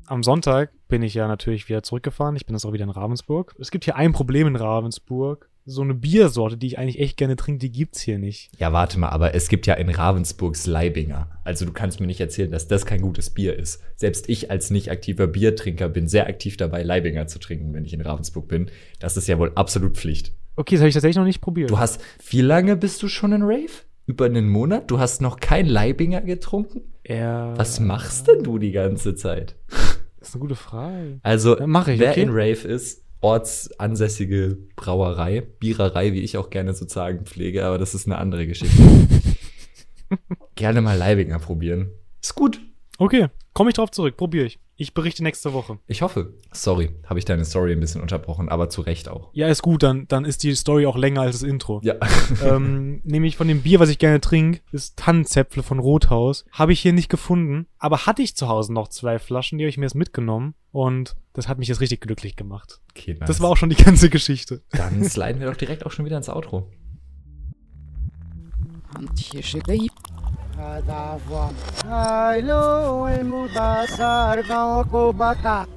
am Sonntag bin ich ja natürlich wieder zurückgefahren. Ich bin jetzt auch wieder in Ravensburg. Es gibt hier ein Problem in Ravensburg. So eine Biersorte, die ich eigentlich echt gerne trinke, die gibt's hier nicht. Ja, warte mal, aber es gibt ja in Ravensburgs Leibinger. Also du kannst mir nicht erzählen, dass das kein gutes Bier ist. Selbst ich als nicht aktiver Biertrinker bin sehr aktiv dabei, Leibinger zu trinken, wenn ich in Ravensburg bin. Das ist ja wohl absolut Pflicht. Okay, das habe ich tatsächlich noch nicht probiert. Du hast, wie lange bist du schon in Rave? Über einen Monat? Du hast noch kein Leibinger getrunken? Ja. Was machst denn du die ganze Zeit? Das ist eine gute Frage. Also, ich, wer okay? in Rave ist, ortsansässige Brauerei, Biererei, wie ich auch gerne sozusagen pflege, aber das ist eine andere Geschichte. gerne mal Leibinger probieren. Ist gut. Okay, komme ich drauf zurück, probiere ich. Ich berichte nächste Woche. Ich hoffe. Sorry, habe ich deine Story ein bisschen unterbrochen, aber zu Recht auch. Ja, ist gut, dann, dann ist die Story auch länger als das Intro. Ja. ähm, nämlich von dem Bier, was ich gerne trinke, ist Tannenzäpfle von Rothaus. Habe ich hier nicht gefunden, aber hatte ich zu Hause noch zwei Flaschen, die habe ich mir jetzt mitgenommen. Und das hat mich jetzt richtig glücklich gemacht. Okay, nice. Das war auch schon die ganze Geschichte. Dann sliden wir doch direkt auch schon wieder ins Outro.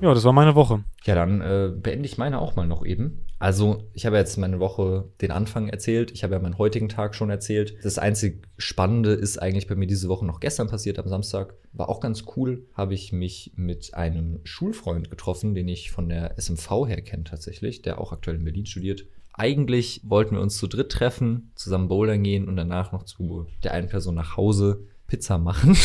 Ja, das war meine Woche. Ja, dann äh, beende ich meine auch mal noch eben. Also, ich habe jetzt meine Woche den Anfang erzählt. Ich habe ja meinen heutigen Tag schon erzählt. Das einzig Spannende ist eigentlich bei mir diese Woche noch gestern passiert, am Samstag. War auch ganz cool. Habe ich mich mit einem Schulfreund getroffen, den ich von der SMV her kenne tatsächlich, der auch aktuell in Berlin studiert. Eigentlich wollten wir uns zu dritt treffen, zusammen bouldern gehen und danach noch zu der einen Person nach Hause Pizza machen.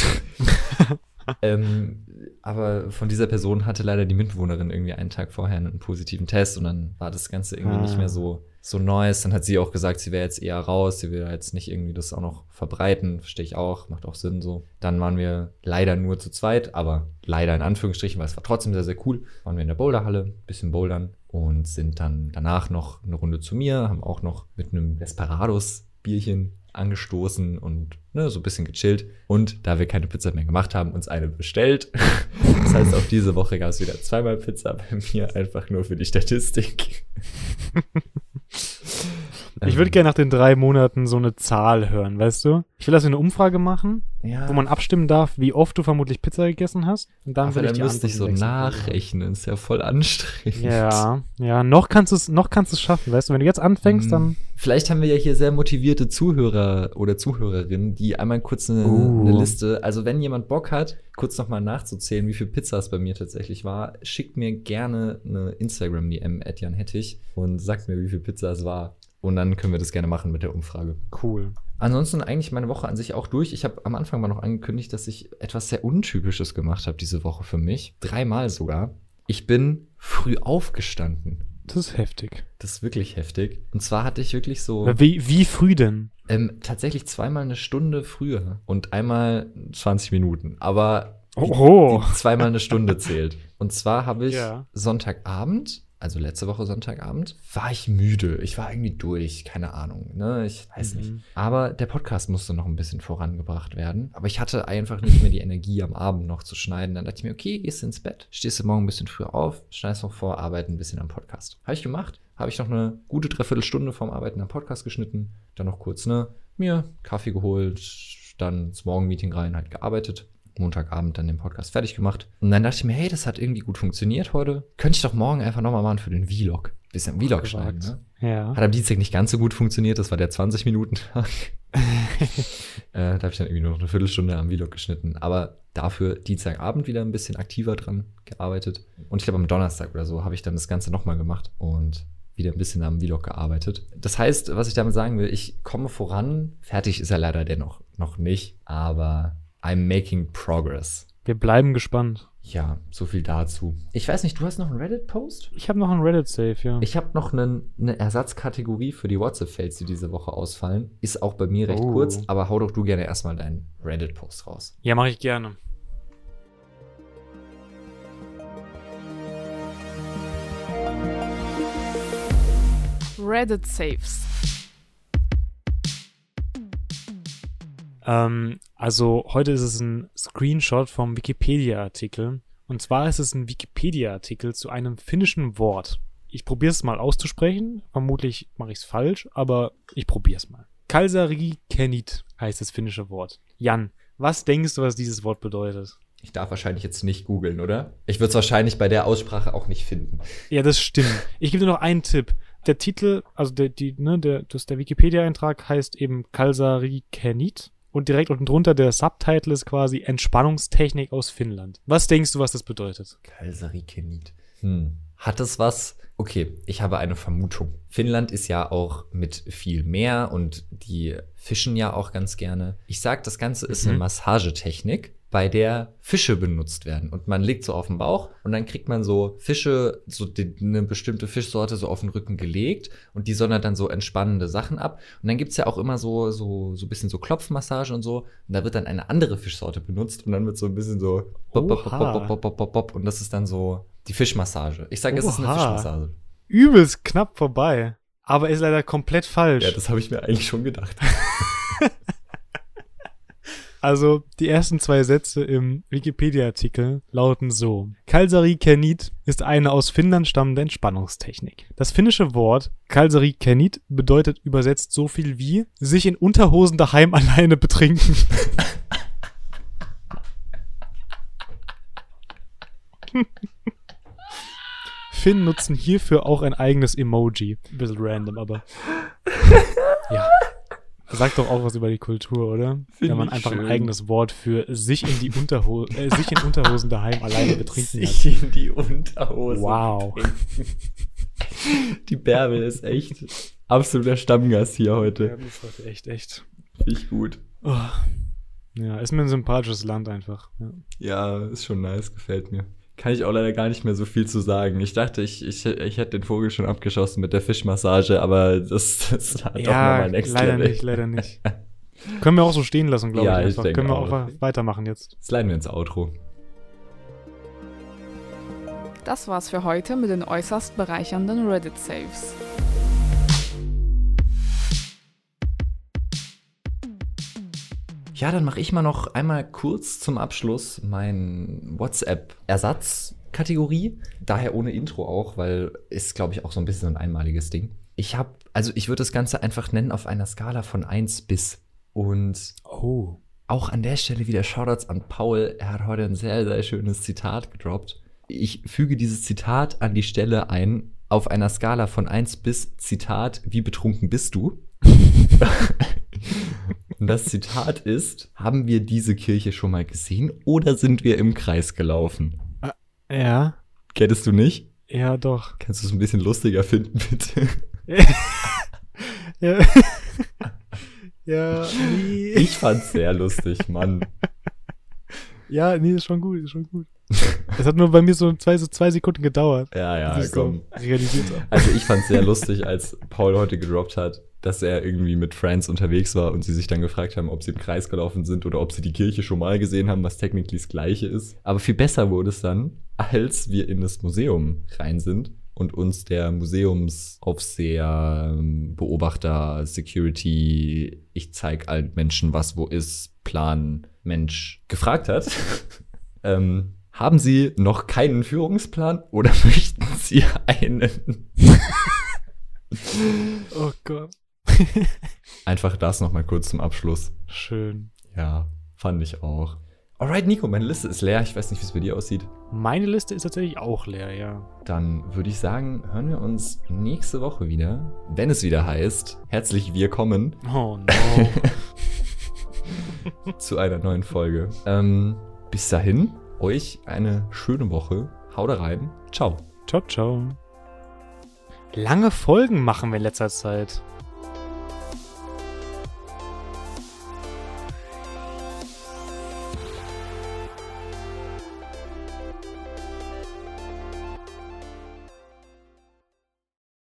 ähm, aber von dieser Person hatte leider die Mitbewohnerin irgendwie einen Tag vorher einen positiven Test und dann war das Ganze irgendwie ah. nicht mehr so, so Neues. Dann hat sie auch gesagt, sie wäre jetzt eher raus, sie will jetzt nicht irgendwie das auch noch verbreiten, verstehe ich auch, macht auch Sinn so. Dann waren wir leider nur zu zweit, aber leider in Anführungsstrichen, weil es war trotzdem sehr, sehr cool. Waren wir in der Boulderhalle, bisschen bouldern und sind dann danach noch eine Runde zu mir, haben auch noch mit einem Desperados Bierchen angestoßen und ne, so ein bisschen gechillt. Und da wir keine Pizza mehr gemacht haben, uns eine bestellt. Das heißt, auch diese Woche gab es wieder zweimal Pizza bei mir, einfach nur für die Statistik. Ich würde gerne nach den drei Monaten so eine Zahl hören, weißt du? Ich will, dass wir eine Umfrage machen, ja. wo man abstimmen darf, wie oft du vermutlich Pizza gegessen hast. Und dann, Aber dann müsste ich so nachrechnen, ist ja voll anstrengend. Ja, ja, noch kannst du es, noch kannst du es schaffen, weißt du? Wenn du jetzt anfängst, hm. dann. Vielleicht haben wir ja hier sehr motivierte Zuhörer oder Zuhörerinnen, die einmal kurz eine, uh. eine Liste, also wenn jemand Bock hat, kurz nochmal nachzuzählen, wie viel Pizza es bei mir tatsächlich war, schickt mir gerne eine Instagram-DM, Jan Hettich, und sagt mir, wie viel Pizza es war. Und dann können wir das gerne machen mit der Umfrage. Cool. Ansonsten eigentlich meine Woche an sich auch durch. Ich habe am Anfang mal noch angekündigt, dass ich etwas sehr Untypisches gemacht habe diese Woche für mich. Dreimal sogar. Ich bin früh aufgestanden. Das ist heftig. Das ist wirklich heftig. Und zwar hatte ich wirklich so. Wie, wie früh denn? Ähm, tatsächlich zweimal eine Stunde früher und einmal 20 Minuten. Aber oh. die, die zweimal eine Stunde zählt. Und zwar habe ich ja. Sonntagabend also letzte Woche Sonntagabend, war ich müde. Ich war irgendwie durch, keine Ahnung, ne? Ich weiß mhm. nicht. Aber der Podcast musste noch ein bisschen vorangebracht werden. Aber ich hatte einfach nicht mehr die Energie, am Abend noch zu schneiden. Dann dachte ich mir, okay, gehst ins Bett, stehst du morgen ein bisschen früher auf, schneidest noch vor, arbeiten ein bisschen am Podcast. Habe ich gemacht. Habe ich noch eine gute Dreiviertelstunde vorm Arbeiten am Podcast geschnitten. Dann noch kurz, ne, mir Kaffee geholt, dann ins Morgenmeeting rein, halt gearbeitet. Montagabend dann den Podcast fertig gemacht. Und dann dachte ich mir, hey, das hat irgendwie gut funktioniert heute. Könnte ich doch morgen einfach nochmal machen für den Vlog. Bisschen Vlog gewagt. schneiden, ne? Ja. Hat am Dienstag nicht ganz so gut funktioniert, das war der 20-Minuten-Tag. äh, da habe ich dann irgendwie nur noch eine Viertelstunde am Vlog geschnitten. Aber dafür Dienstagabend wieder ein bisschen aktiver dran gearbeitet. Und ich glaube, am Donnerstag oder so habe ich dann das Ganze nochmal gemacht und wieder ein bisschen am Vlog gearbeitet. Das heißt, was ich damit sagen will, ich komme voran. Fertig ist er leider dennoch noch nicht, aber I'm making progress. Wir bleiben gespannt. Ja, so viel dazu. Ich weiß nicht, du hast noch einen Reddit-Post? Ich habe noch einen Reddit-Safe, ja. Ich habe noch einen, eine Ersatzkategorie für die WhatsApp-Fails, die diese Woche ausfallen. Ist auch bei mir recht oh. kurz, aber hau doch du gerne erstmal deinen Reddit-Post raus. Ja, mache ich gerne. Reddit-Saves. Ähm, also heute ist es ein Screenshot vom Wikipedia-Artikel. Und zwar ist es ein Wikipedia-Artikel zu einem finnischen Wort. Ich probiere es mal auszusprechen. Vermutlich mache ich es falsch, aber ich probiere es mal. Kalsari Kenit heißt das finnische Wort. Jan, was denkst du, was dieses Wort bedeutet? Ich darf wahrscheinlich jetzt nicht googeln, oder? Ich würde es wahrscheinlich bei der Aussprache auch nicht finden. Ja, das stimmt. Ich gebe dir noch einen Tipp. Der Titel, also der, die, ne, der, das, der Wikipedia-Eintrag heißt eben Kalsari Kenit und direkt unten drunter der Subtitle ist quasi Entspannungstechnik aus Finnland. Was denkst du, was das bedeutet? Kalsarikenit. Hm. Hat es was? Okay, ich habe eine Vermutung. Finnland ist ja auch mit viel Meer und die fischen ja auch ganz gerne. Ich sag, das Ganze ist mhm. eine Massagetechnik bei der Fische benutzt werden. Und man legt so auf den Bauch und dann kriegt man so Fische, so die, eine bestimmte Fischsorte so auf den Rücken gelegt und die sondern dann so entspannende Sachen ab. Und dann gibt's ja auch immer so, so, so ein bisschen so Klopfmassage und so. Und da wird dann eine andere Fischsorte benutzt und dann wird so ein bisschen so bop, bop, bop, bop, bop, bop, bop, und das ist dann so die Fischmassage. Ich sage, es ist eine Fischmassage. Übelst knapp vorbei. Aber ist leider komplett falsch. Ja, das habe ich mir eigentlich schon gedacht. Also die ersten zwei Sätze im Wikipedia-Artikel lauten so. Kalsari Kenit ist eine aus Finnland stammende Entspannungstechnik. Das finnische Wort Kalsari Kenit bedeutet übersetzt so viel wie sich in Unterhosen daheim alleine betrinken. Finn nutzen hierfür auch ein eigenes Emoji. Ein bisschen random, aber. ja. Sagt doch auch was über die Kultur, oder? Find Wenn man einfach schön. ein eigenes Wort für sich in die Unterhosen, äh, sich in Unterhosen daheim alleine betrinken sich hat. in die Unterhosen. Wow. die Bärbel ist echt absoluter Stammgast hier heute. Bärbel ist heute echt, echt. Ich gut. Oh. Ja, ist mir ein sympathisches Land einfach. Ja. ja, ist schon nice, gefällt mir kann ich auch leider gar nicht mehr so viel zu sagen. Ich dachte, ich, ich, ich hätte den Vogel schon abgeschossen mit der Fischmassage, aber das, das hat ja, doch nochmal Next leider Level. nicht, leider nicht. Können wir auch so stehen lassen, glaube ja, ich. Einfach. Ich Können wir auch, auch weitermachen jetzt. Sliden wir ins Outro. Das war's für heute mit den äußerst bereichernden Reddit-Saves. Ja, dann mache ich mal noch einmal kurz zum Abschluss mein WhatsApp-Ersatzkategorie. Daher ohne Intro auch, weil ist, glaube ich, auch so ein bisschen ein einmaliges Ding. Ich habe, also ich würde das Ganze einfach nennen auf einer Skala von 1 bis. Und oh. auch an der Stelle wieder Shoutouts an Paul. Er hat heute ein sehr, sehr schönes Zitat gedroppt. Ich füge dieses Zitat an die Stelle ein, auf einer Skala von 1 bis Zitat, wie betrunken bist du? Und das Zitat ist, haben wir diese Kirche schon mal gesehen oder sind wir im Kreis gelaufen? Äh, ja. Kennst du nicht? Ja, doch. Kannst du es ein bisschen lustiger finden, bitte? ja. ja, nee. Ich fand's sehr lustig, Mann. Ja, nee, ist schon gut, ist schon gut. Es hat nur bei mir so zwei, so zwei Sekunden gedauert. Ja, ja, komm. So also ich fand's sehr lustig, als Paul heute gedroppt hat, dass er irgendwie mit Friends unterwegs war und sie sich dann gefragt haben, ob sie im Kreis gelaufen sind oder ob sie die Kirche schon mal gesehen haben, was technically das gleiche ist. Aber viel besser wurde es dann, als wir in das Museum rein sind und uns der Museumsaufseher, ähm, Beobachter, Security, ich zeig allen Menschen, was wo ist, Plan, Mensch gefragt hat. ähm, haben Sie noch keinen Führungsplan oder möchten Sie einen? oh Gott. Einfach das nochmal kurz zum Abschluss. Schön. Ja, fand ich auch. Alright, Nico, meine Liste ist leer. Ich weiß nicht, wie es bei dir aussieht. Meine Liste ist tatsächlich auch leer, ja. Dann würde ich sagen, hören wir uns nächste Woche wieder, wenn es wieder heißt, herzlich wir kommen. Oh no. zu einer neuen Folge. Ähm, bis dahin, euch eine schöne Woche. Haut rein. Ciao. Ciao, ciao. Lange Folgen machen wir in letzter Zeit.